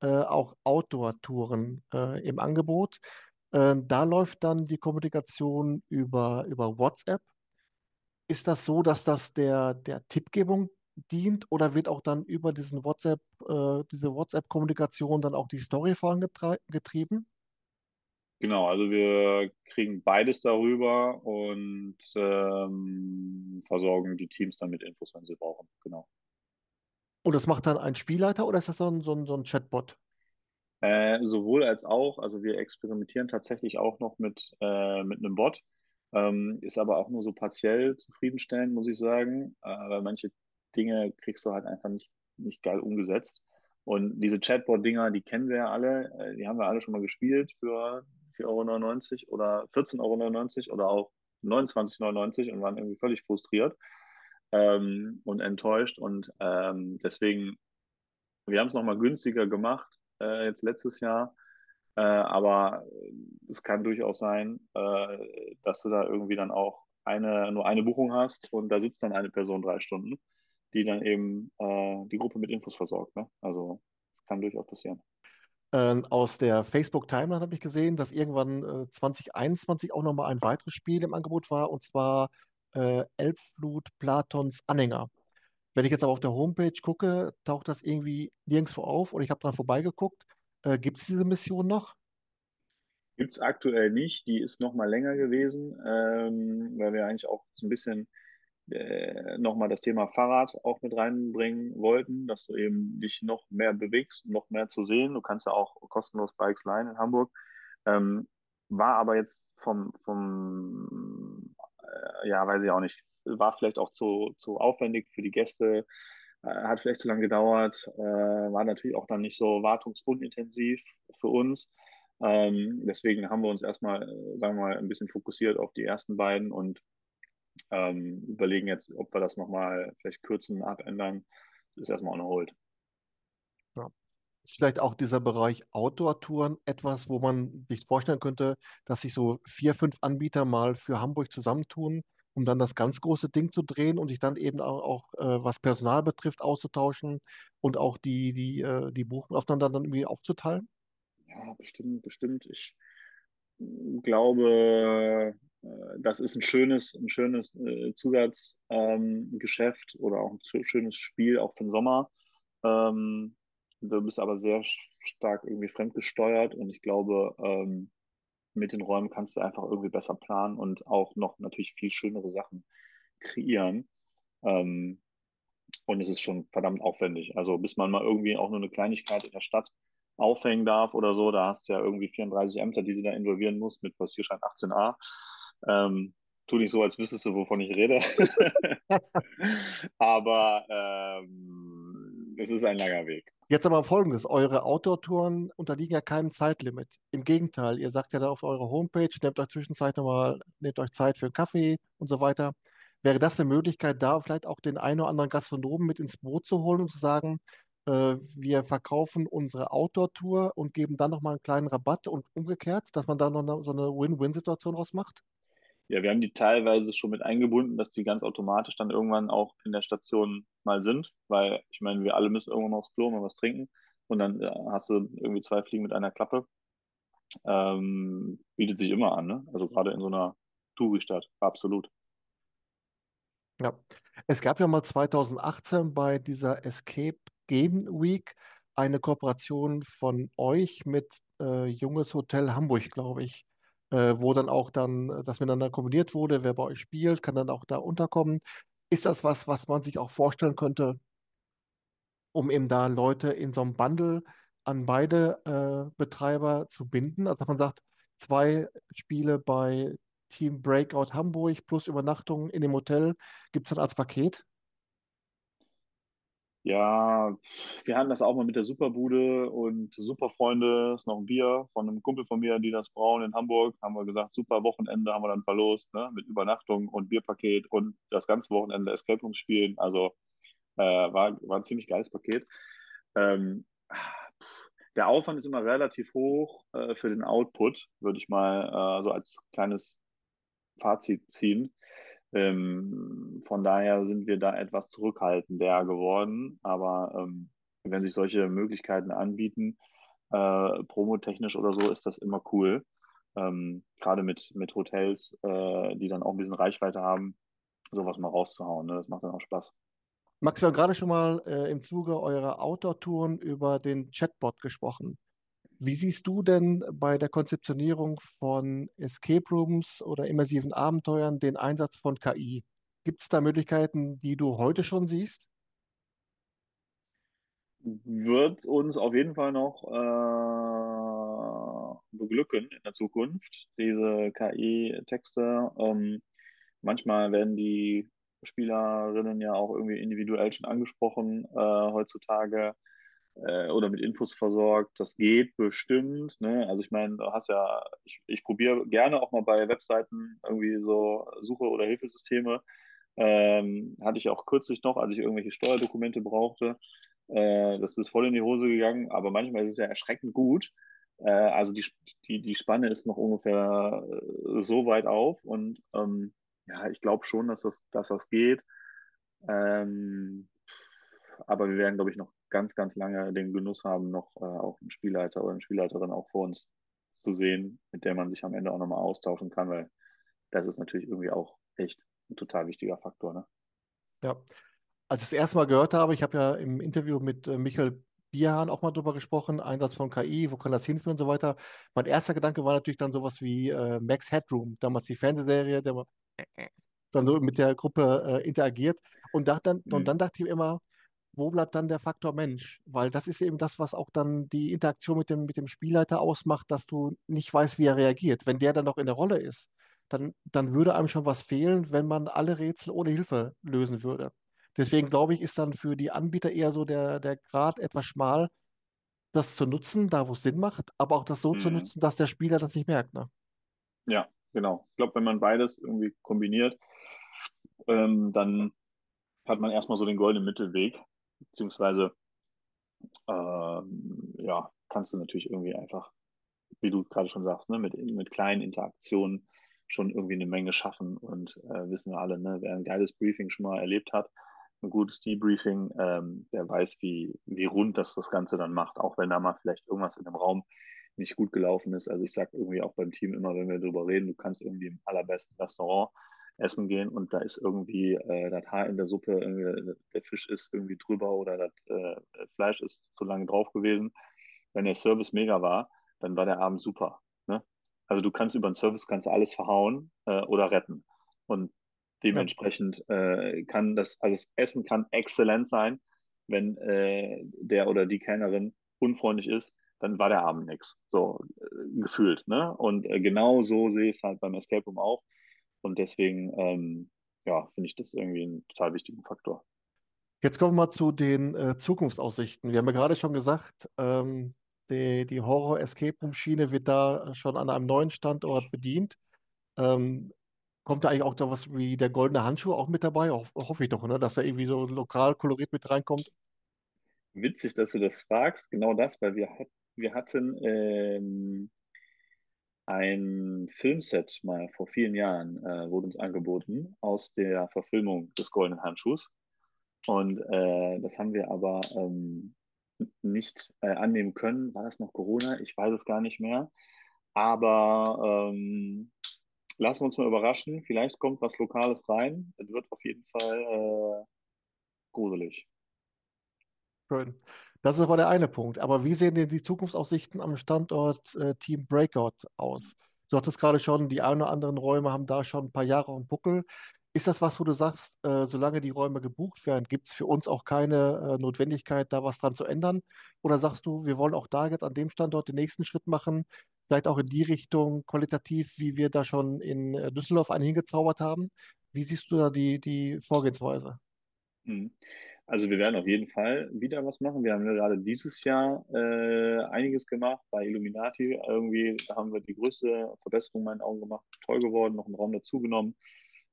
äh, auch Outdoor-Touren äh, im Angebot. Äh, da läuft dann die Kommunikation über, über WhatsApp. Ist das so, dass das der, der Tippgebung dient oder wird auch dann über diesen WhatsApp, äh, diese WhatsApp-Kommunikation dann auch die Story vorangetrieben? Genau, also wir kriegen beides darüber und ähm, versorgen die Teams dann mit Infos, wenn sie brauchen. Genau. Und das macht dann ein Spielleiter oder ist das so ein, so ein, so ein Chatbot? Äh, sowohl als auch, also wir experimentieren tatsächlich auch noch mit, äh, mit einem Bot, ähm, ist aber auch nur so partiell zufriedenstellend, muss ich sagen, äh, weil manche Dinge kriegst du halt einfach nicht, nicht geil umgesetzt. Und diese Chatbot-Dinger, die kennen wir ja alle, äh, die haben wir alle schon mal gespielt für 4,99 Euro oder 14,99 Euro oder auch 29,99 Euro und waren irgendwie völlig frustriert ähm, und enttäuscht. Und ähm, deswegen, wir haben es nochmal günstiger gemacht, äh, jetzt letztes Jahr. Äh, aber es kann durchaus sein, äh, dass du da irgendwie dann auch eine, nur eine Buchung hast und da sitzt dann eine Person drei Stunden die dann eben äh, die Gruppe mit Infos versorgt. Ne? Also das kann durchaus passieren. Ähm, aus der Facebook-Timeline habe ich gesehen, dass irgendwann äh, 2021 auch nochmal ein weiteres Spiel im Angebot war, und zwar äh, Elbflut Platons Anhänger. Wenn ich jetzt aber auf der Homepage gucke, taucht das irgendwie nirgendwo auf oder ich habe dran vorbeigeguckt. Äh, Gibt es diese Mission noch? Gibt es aktuell nicht. Die ist noch mal länger gewesen, ähm, weil wir eigentlich auch so ein bisschen äh, nochmal das Thema Fahrrad auch mit reinbringen wollten, dass du eben dich noch mehr bewegst, noch mehr zu sehen. Du kannst ja auch kostenlos Bikes leihen in Hamburg. Ähm, war aber jetzt vom, vom äh, ja, weiß ich auch nicht, war vielleicht auch zu, zu aufwendig für die Gäste, äh, hat vielleicht zu lange gedauert, äh, war natürlich auch dann nicht so wartungsunintensiv für uns. Ähm, deswegen haben wir uns erstmal, äh, sagen wir mal, ein bisschen fokussiert auf die ersten beiden und ähm, überlegen jetzt, ob wir das nochmal vielleicht kürzen, abändern. Das ist erstmal on hold. Ja. Ist vielleicht auch dieser Bereich Outdoor-Touren etwas, wo man sich vorstellen könnte, dass sich so vier, fünf Anbieter mal für Hamburg zusammentun, um dann das ganz große Ding zu drehen und sich dann eben auch, auch äh, was Personal betrifft, auszutauschen und auch die, die, äh, die Buchen aufeinander dann irgendwie aufzuteilen? Ja, bestimmt, bestimmt. Ich glaube, das ist ein schönes, ein schönes äh, Zusatzgeschäft ähm, oder auch ein schönes Spiel, auch für den Sommer. Ähm, du bist aber sehr stark irgendwie fremdgesteuert und ich glaube, ähm, mit den Räumen kannst du einfach irgendwie besser planen und auch noch natürlich viel schönere Sachen kreieren. Ähm, und es ist schon verdammt aufwendig. Also bis man mal irgendwie auch nur eine Kleinigkeit in der Stadt aufhängen darf oder so, da hast du ja irgendwie 34 Ämter, die du da involvieren musst mit Passierschein 18a. Ähm, tu nicht so, als wüsstest du, wovon ich rede. Aber ähm, es ist ein langer Weg. Jetzt aber folgendes: Eure Outdoor-Touren unterliegen ja keinem Zeitlimit. Im Gegenteil, ihr sagt ja da auf eurer Homepage, nehmt euch Zwischenzeit nochmal, nehmt euch Zeit für einen Kaffee und so weiter. Wäre das eine Möglichkeit, da vielleicht auch den einen oder anderen Gastronomen mit ins Boot zu holen und zu sagen, äh, wir verkaufen unsere Outdoor-Tour und geben dann nochmal einen kleinen Rabatt und umgekehrt, dass man da noch eine, so eine Win-Win-Situation rausmacht? Ja, wir haben die teilweise schon mit eingebunden, dass die ganz automatisch dann irgendwann auch in der Station mal sind, weil ich meine, wir alle müssen irgendwann aufs Klo mal was trinken und dann ja, hast du irgendwie zwei Fliegen mit einer Klappe. Ähm, bietet sich immer an, ne? Also gerade in so einer Touri-Stadt, absolut. Ja, es gab ja mal 2018 bei dieser Escape Game Week eine Kooperation von euch mit äh, Junges Hotel Hamburg, glaube ich äh, wo dann auch dann äh, das miteinander kombiniert wurde. Wer bei euch spielt, kann dann auch da unterkommen. Ist das was, was man sich auch vorstellen könnte, um eben da Leute in so einem Bundle an beide äh, Betreiber zu binden? Also dass man sagt, zwei Spiele bei Team Breakout Hamburg plus Übernachtung in dem Hotel gibt es dann als Paket? Ja, wir hatten das auch mal mit der Superbude und Superfreunde, ist noch ein Bier von einem Kumpel von mir, die das brauen in Hamburg. Haben wir gesagt, super Wochenende haben wir dann verlost, ne, mit Übernachtung und Bierpaket und das ganze Wochenende Escape Rooms spielen. Also äh, war, war ein ziemlich geiles Paket. Ähm, der Aufwand ist immer relativ hoch äh, für den Output, würde ich mal äh, so als kleines Fazit ziehen. Ähm, von daher sind wir da etwas zurückhaltender geworden. Aber ähm, wenn sich solche Möglichkeiten anbieten, äh, promotechnisch oder so, ist das immer cool. Ähm, Gerade mit, mit Hotels, äh, die dann auch ein bisschen Reichweite haben, sowas mal rauszuhauen. Ne? Das macht dann auch Spaß. Max, wir haben gerade schon mal äh, im Zuge eurer Outdoor-Touren über den Chatbot gesprochen. Wie siehst du denn bei der Konzeptionierung von Escape Rooms oder immersiven Abenteuern den Einsatz von KI? Gibt es da Möglichkeiten, die du heute schon siehst? Wird uns auf jeden Fall noch äh, beglücken in der Zukunft, diese KI-Texte. Ähm, manchmal werden die Spielerinnen ja auch irgendwie individuell schon angesprochen äh, heutzutage äh, oder mit Infos versorgt. Das geht bestimmt. Ne? Also ich meine, du hast ja, ich, ich probiere gerne auch mal bei Webseiten irgendwie so Suche- oder Hilfesysteme. Ähm, hatte ich auch kürzlich noch, als ich irgendwelche Steuerdokumente brauchte. Äh, das ist voll in die Hose gegangen, aber manchmal ist es ja erschreckend gut. Äh, also die, die, die Spanne ist noch ungefähr äh, so weit auf und ähm, ja, ich glaube schon, dass das, dass das geht. Ähm, aber wir werden, glaube ich, noch ganz, ganz lange den Genuss haben, noch äh, auch einen Spielleiter oder eine Spielleiterin auch vor uns zu sehen, mit der man sich am Ende auch nochmal austauschen kann, weil das ist natürlich irgendwie auch echt ein total wichtiger Faktor. Ne? Ja, als ich das erste Mal gehört habe, ich habe ja im Interview mit äh, Michael Bierhahn auch mal drüber gesprochen, Einsatz von KI, wo kann das hinführen und so weiter. Mein erster Gedanke war natürlich dann sowas wie äh, Max Headroom, damals die Fernsehserie, der dann so mit der Gruppe äh, interagiert. Und, dann, mhm. und dann dachte ich immer, wo bleibt dann der Faktor Mensch? Weil das ist eben das, was auch dann die Interaktion mit dem, mit dem Spielleiter ausmacht, dass du nicht weißt, wie er reagiert. Wenn der dann noch in der Rolle ist, dann, dann würde einem schon was fehlen, wenn man alle Rätsel ohne Hilfe lösen würde. Deswegen glaube ich, ist dann für die Anbieter eher so der, der Grad etwas schmal, das zu nutzen, da wo es Sinn macht, aber auch das so zu Mhm. nutzen, dass der Spieler das nicht merkt. Ne? Ja, genau. Ich glaube, wenn man beides irgendwie kombiniert, ähm, dann hat man erstmal so den goldenen Mittelweg, beziehungsweise ähm, ja, kannst du natürlich irgendwie einfach, wie du gerade schon sagst, ne, mit, mit kleinen Interaktionen schon irgendwie eine Menge schaffen und äh, wissen wir alle, ne, wer ein geiles Briefing schon mal erlebt hat, ein gutes Debriefing, ähm, der weiß, wie, wie rund das das Ganze dann macht, auch wenn da mal vielleicht irgendwas in dem Raum nicht gut gelaufen ist. Also ich sage irgendwie auch beim Team immer, wenn wir darüber reden, du kannst irgendwie im allerbesten Restaurant essen gehen und da ist irgendwie äh, das Haar in der Suppe, irgendwie, der Fisch ist irgendwie drüber oder das äh, Fleisch ist zu lange drauf gewesen. Wenn der Service mega war, dann war der Abend super. Ne? Also du kannst über den Service kannst alles verhauen äh, oder retten. Und dementsprechend äh, kann das, also das Essen kann exzellent sein, wenn äh, der oder die Kellnerin unfreundlich ist, dann war der Abend nichts. So äh, gefühlt. Ne? Und äh, genau so sehe ich es halt beim Escape Room auch. Und deswegen, ähm, ja, finde ich das irgendwie einen total wichtigen Faktor. Jetzt kommen wir mal zu den äh, Zukunftsaussichten. Wir haben ja gerade schon gesagt, ähm, die, die Horror-Escape-Room-Schiene wird da schon an einem neuen Standort bedient. Ähm, kommt da eigentlich auch da was wie der goldene Handschuh auch mit dabei? Ho hoffe ich doch, ne? Dass da irgendwie so lokal koloriert mit reinkommt. Witzig, dass du das fragst, genau das, weil wir, wir hatten ähm, ein Filmset mal vor vielen Jahren, äh, wurde uns angeboten aus der Verfilmung des Goldenen Handschuhs. Und äh, das haben wir aber ähm, nicht äh, annehmen können. War das noch Corona? Ich weiß es gar nicht mehr. Aber ähm, lassen wir uns mal überraschen. Vielleicht kommt was Lokales rein. Es wird auf jeden Fall äh, gruselig. Schön. Das ist aber der eine Punkt. Aber wie sehen denn die Zukunftsaussichten am Standort äh, Team Breakout aus? Du hattest gerade schon, die ein oder anderen Räume haben da schon ein paar Jahre dem Buckel. Ist das was, wo du sagst, äh, solange die Räume gebucht werden, gibt es für uns auch keine äh, Notwendigkeit, da was dran zu ändern? Oder sagst du, wir wollen auch da jetzt an dem Standort den nächsten Schritt machen, vielleicht auch in die Richtung qualitativ, wie wir da schon in äh, Düsseldorf einen hingezaubert haben? Wie siehst du da die, die Vorgehensweise? Hm. Also wir werden auf jeden Fall wieder was machen. Wir haben ja gerade dieses Jahr äh, einiges gemacht bei Illuminati. Irgendwie haben wir die größte Verbesserung in meinen Augen gemacht. Toll geworden, noch einen Raum dazugenommen.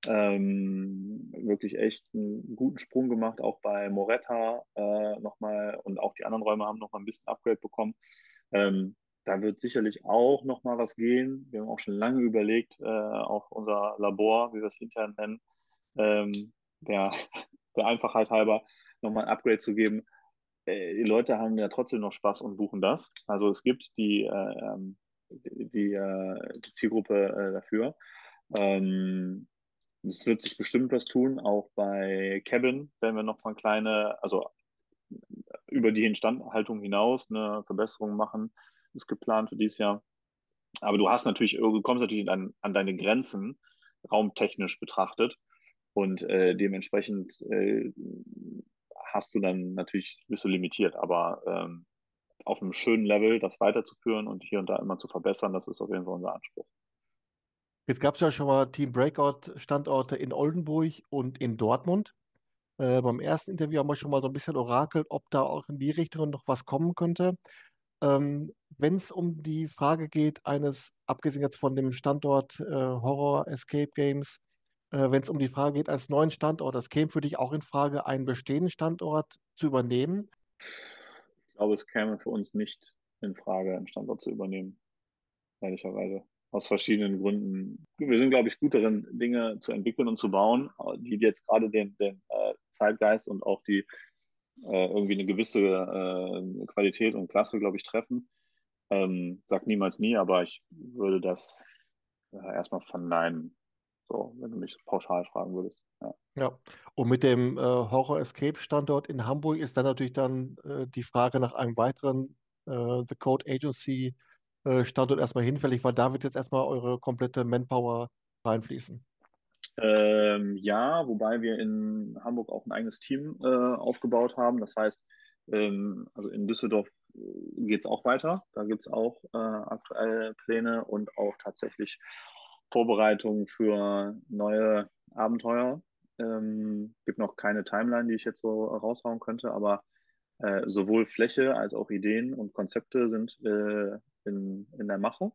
Ähm, wirklich echt einen guten Sprung gemacht, auch bei Moretta äh, nochmal und auch die anderen Räume haben nochmal ein bisschen Upgrade bekommen. Ähm, da wird sicherlich auch nochmal was gehen. Wir haben auch schon lange überlegt, äh, auch unser Labor, wie wir es intern nennen, ähm, der der Einfachheit halber nochmal ein Upgrade zu geben. Äh, die Leute haben ja trotzdem noch Spaß und buchen das. Also es gibt die, äh, die, die, äh, die, Zielgruppe äh, dafür. Ähm, es wird sich bestimmt was tun. Auch bei Cabin werden wir noch mal kleine, also über die Instandhaltung hinaus eine Verbesserung machen. Ist geplant für dieses Jahr. Aber du hast natürlich, du kommst natürlich an, an deine Grenzen, raumtechnisch betrachtet. Und äh, dementsprechend äh, hast du dann natürlich, bist du limitiert, aber ähm, auf einem schönen Level das weiterzuführen und hier und da immer zu verbessern, das ist auf jeden Fall unser Anspruch. Jetzt gab es ja schon mal Team Breakout-Standorte in Oldenburg und in Dortmund. Äh, beim ersten Interview haben wir schon mal so ein bisschen orakelt, ob da auch in die Richtung noch was kommen könnte. Ähm, Wenn es um die Frage geht, eines, abgesehen jetzt von dem Standort äh, Horror Escape Games, wenn es um die Frage geht, als neuen Standort, das käme für dich auch in Frage, einen bestehenden Standort zu übernehmen? Ich glaube, es käme für uns nicht in Frage, einen Standort zu übernehmen, ehrlicherweise. Aus verschiedenen Gründen. Wir sind, glaube ich, gut darin, Dinge zu entwickeln und zu bauen, die jetzt gerade den, den äh, Zeitgeist und auch die äh, irgendwie eine gewisse äh, Qualität und Klasse, glaube ich, treffen. Ähm, sag niemals nie, aber ich würde das äh, erstmal verneinen. So, wenn du mich pauschal fragen würdest. Ja. Ja, und mit dem äh, Horror-Escape-Standort in Hamburg ist dann natürlich dann äh, die Frage nach einem weiteren äh, The Code Agency-Standort erstmal hinfällig, weil da wird jetzt erstmal eure komplette Manpower reinfließen. Ähm, ja, wobei wir in Hamburg auch ein eigenes Team äh, aufgebaut haben. Das heißt, ähm, also in Düsseldorf geht es auch weiter. Da gibt es auch äh, aktuell Pläne und auch tatsächlich Vorbereitungen für neue Abenteuer. Ähm, gibt noch keine Timeline, die ich jetzt so raushauen könnte, aber äh, sowohl Fläche als auch Ideen und Konzepte sind äh, in, in der Mache.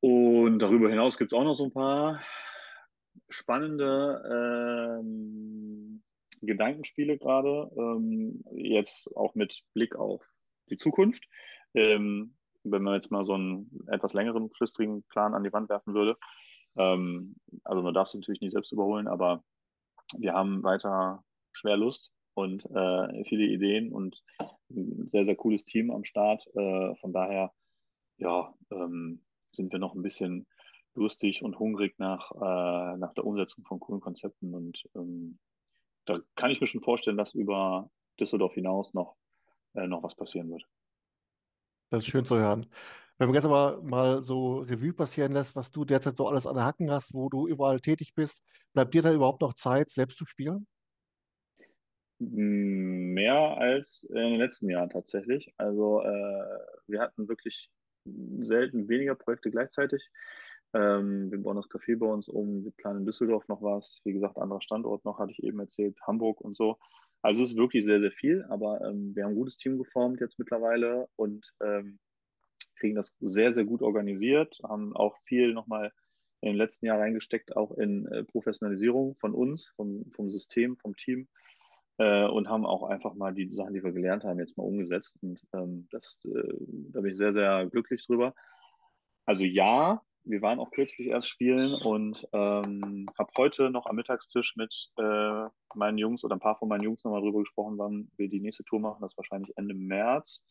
Und darüber hinaus gibt es auch noch so ein paar spannende ähm, Gedankenspiele gerade, ähm, jetzt auch mit Blick auf die Zukunft. Ähm, wenn man jetzt mal so einen etwas längeren, flüstrigen Plan an die Wand werfen würde. Ähm, also man darf es natürlich nicht selbst überholen, aber wir haben weiter schwer Lust und äh, viele Ideen und ein sehr, sehr cooles Team am Start. Äh, von daher, ja, ähm, sind wir noch ein bisschen lustig und hungrig nach, äh, nach der Umsetzung von coolen Konzepten. Und ähm, da kann ich mir schon vorstellen, dass über Düsseldorf hinaus noch, äh, noch was passieren wird. Das ist schön zu hören. Wenn man jetzt aber mal so Revue passieren lässt, was du derzeit so alles an der Hacken hast, wo du überall tätig bist, bleibt dir dann überhaupt noch Zeit, selbst zu spielen? Mehr als in den letzten Jahren tatsächlich. Also äh, wir hatten wirklich selten weniger Projekte gleichzeitig. Ähm, wir bauen das Café bei uns um, wir planen in Düsseldorf noch was. Wie gesagt, anderer Standort noch, hatte ich eben erzählt, Hamburg und so. Also es ist wirklich sehr, sehr viel, aber ähm, wir haben ein gutes Team geformt jetzt mittlerweile und ähm, kriegen das sehr, sehr gut organisiert, haben auch viel nochmal in den letzten Jahren reingesteckt, auch in äh, Professionalisierung von uns, vom, vom System, vom Team äh, und haben auch einfach mal die Sachen, die wir gelernt haben, jetzt mal umgesetzt. Und ähm, das, äh, da bin ich sehr, sehr glücklich drüber. Also ja, wir waren auch kürzlich erst spielen und ähm, habe heute noch am Mittagstisch mit äh, meinen Jungs oder ein paar von meinen Jungs nochmal drüber gesprochen, wann wir die nächste Tour machen. Das ist wahrscheinlich Ende März.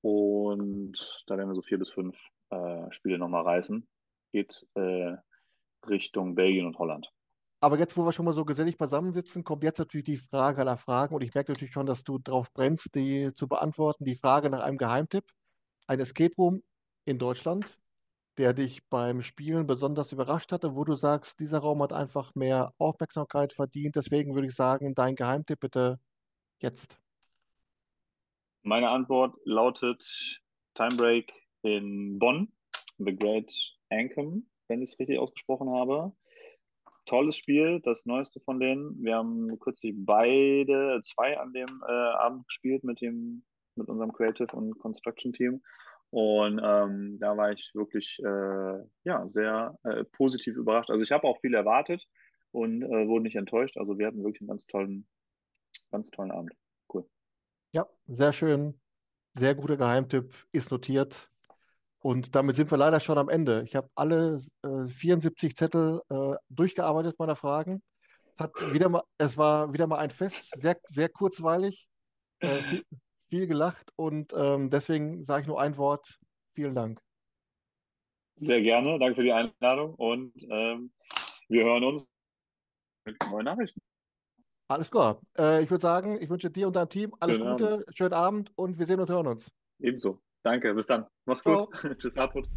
Und da werden wir so vier bis fünf äh, Spiele nochmal reißen. Geht äh, Richtung Belgien und Holland. Aber jetzt, wo wir schon mal so gesellig beisammensitzen, kommt jetzt natürlich die Frage aller Fragen. Und ich merke natürlich schon, dass du drauf brennst, die zu beantworten. Die Frage nach einem Geheimtipp. Ein Escape Room in Deutschland, der dich beim Spielen besonders überrascht hatte, wo du sagst, dieser Raum hat einfach mehr Aufmerksamkeit verdient. Deswegen würde ich sagen, dein Geheimtipp bitte jetzt. Meine Antwort lautet Time Break in Bonn, The Great Ancham, wenn ich es richtig ausgesprochen habe tolles Spiel, das neueste von denen. Wir haben kürzlich beide, zwei an dem äh, Abend gespielt mit dem, mit unserem Creative und Construction Team. Und ähm, da war ich wirklich äh, ja, sehr äh, positiv überrascht. Also ich habe auch viel erwartet und äh, wurde nicht enttäuscht. Also wir hatten wirklich einen ganz tollen, ganz tollen Abend. Cool. Ja, sehr schön. Sehr guter Geheimtipp, ist notiert. Und damit sind wir leider schon am Ende. Ich habe alle äh, 74 Zettel äh, durchgearbeitet meiner Fragen. Es, hat wieder mal, es war wieder mal ein Fest, sehr, sehr kurzweilig, äh, viel, viel, gelacht und ähm, deswegen sage ich nur ein Wort. Vielen Dank. Sehr gerne, danke für die Einladung und ähm, wir hören uns mit neuen Nachrichten. Alles klar. Äh, ich würde sagen, ich wünsche dir und deinem Team alles schönen Gute, Abend. schönen Abend und wir sehen und hören uns. Ebenso. Danke, bis dann. Mach's gut. Tschüss, Hartmut.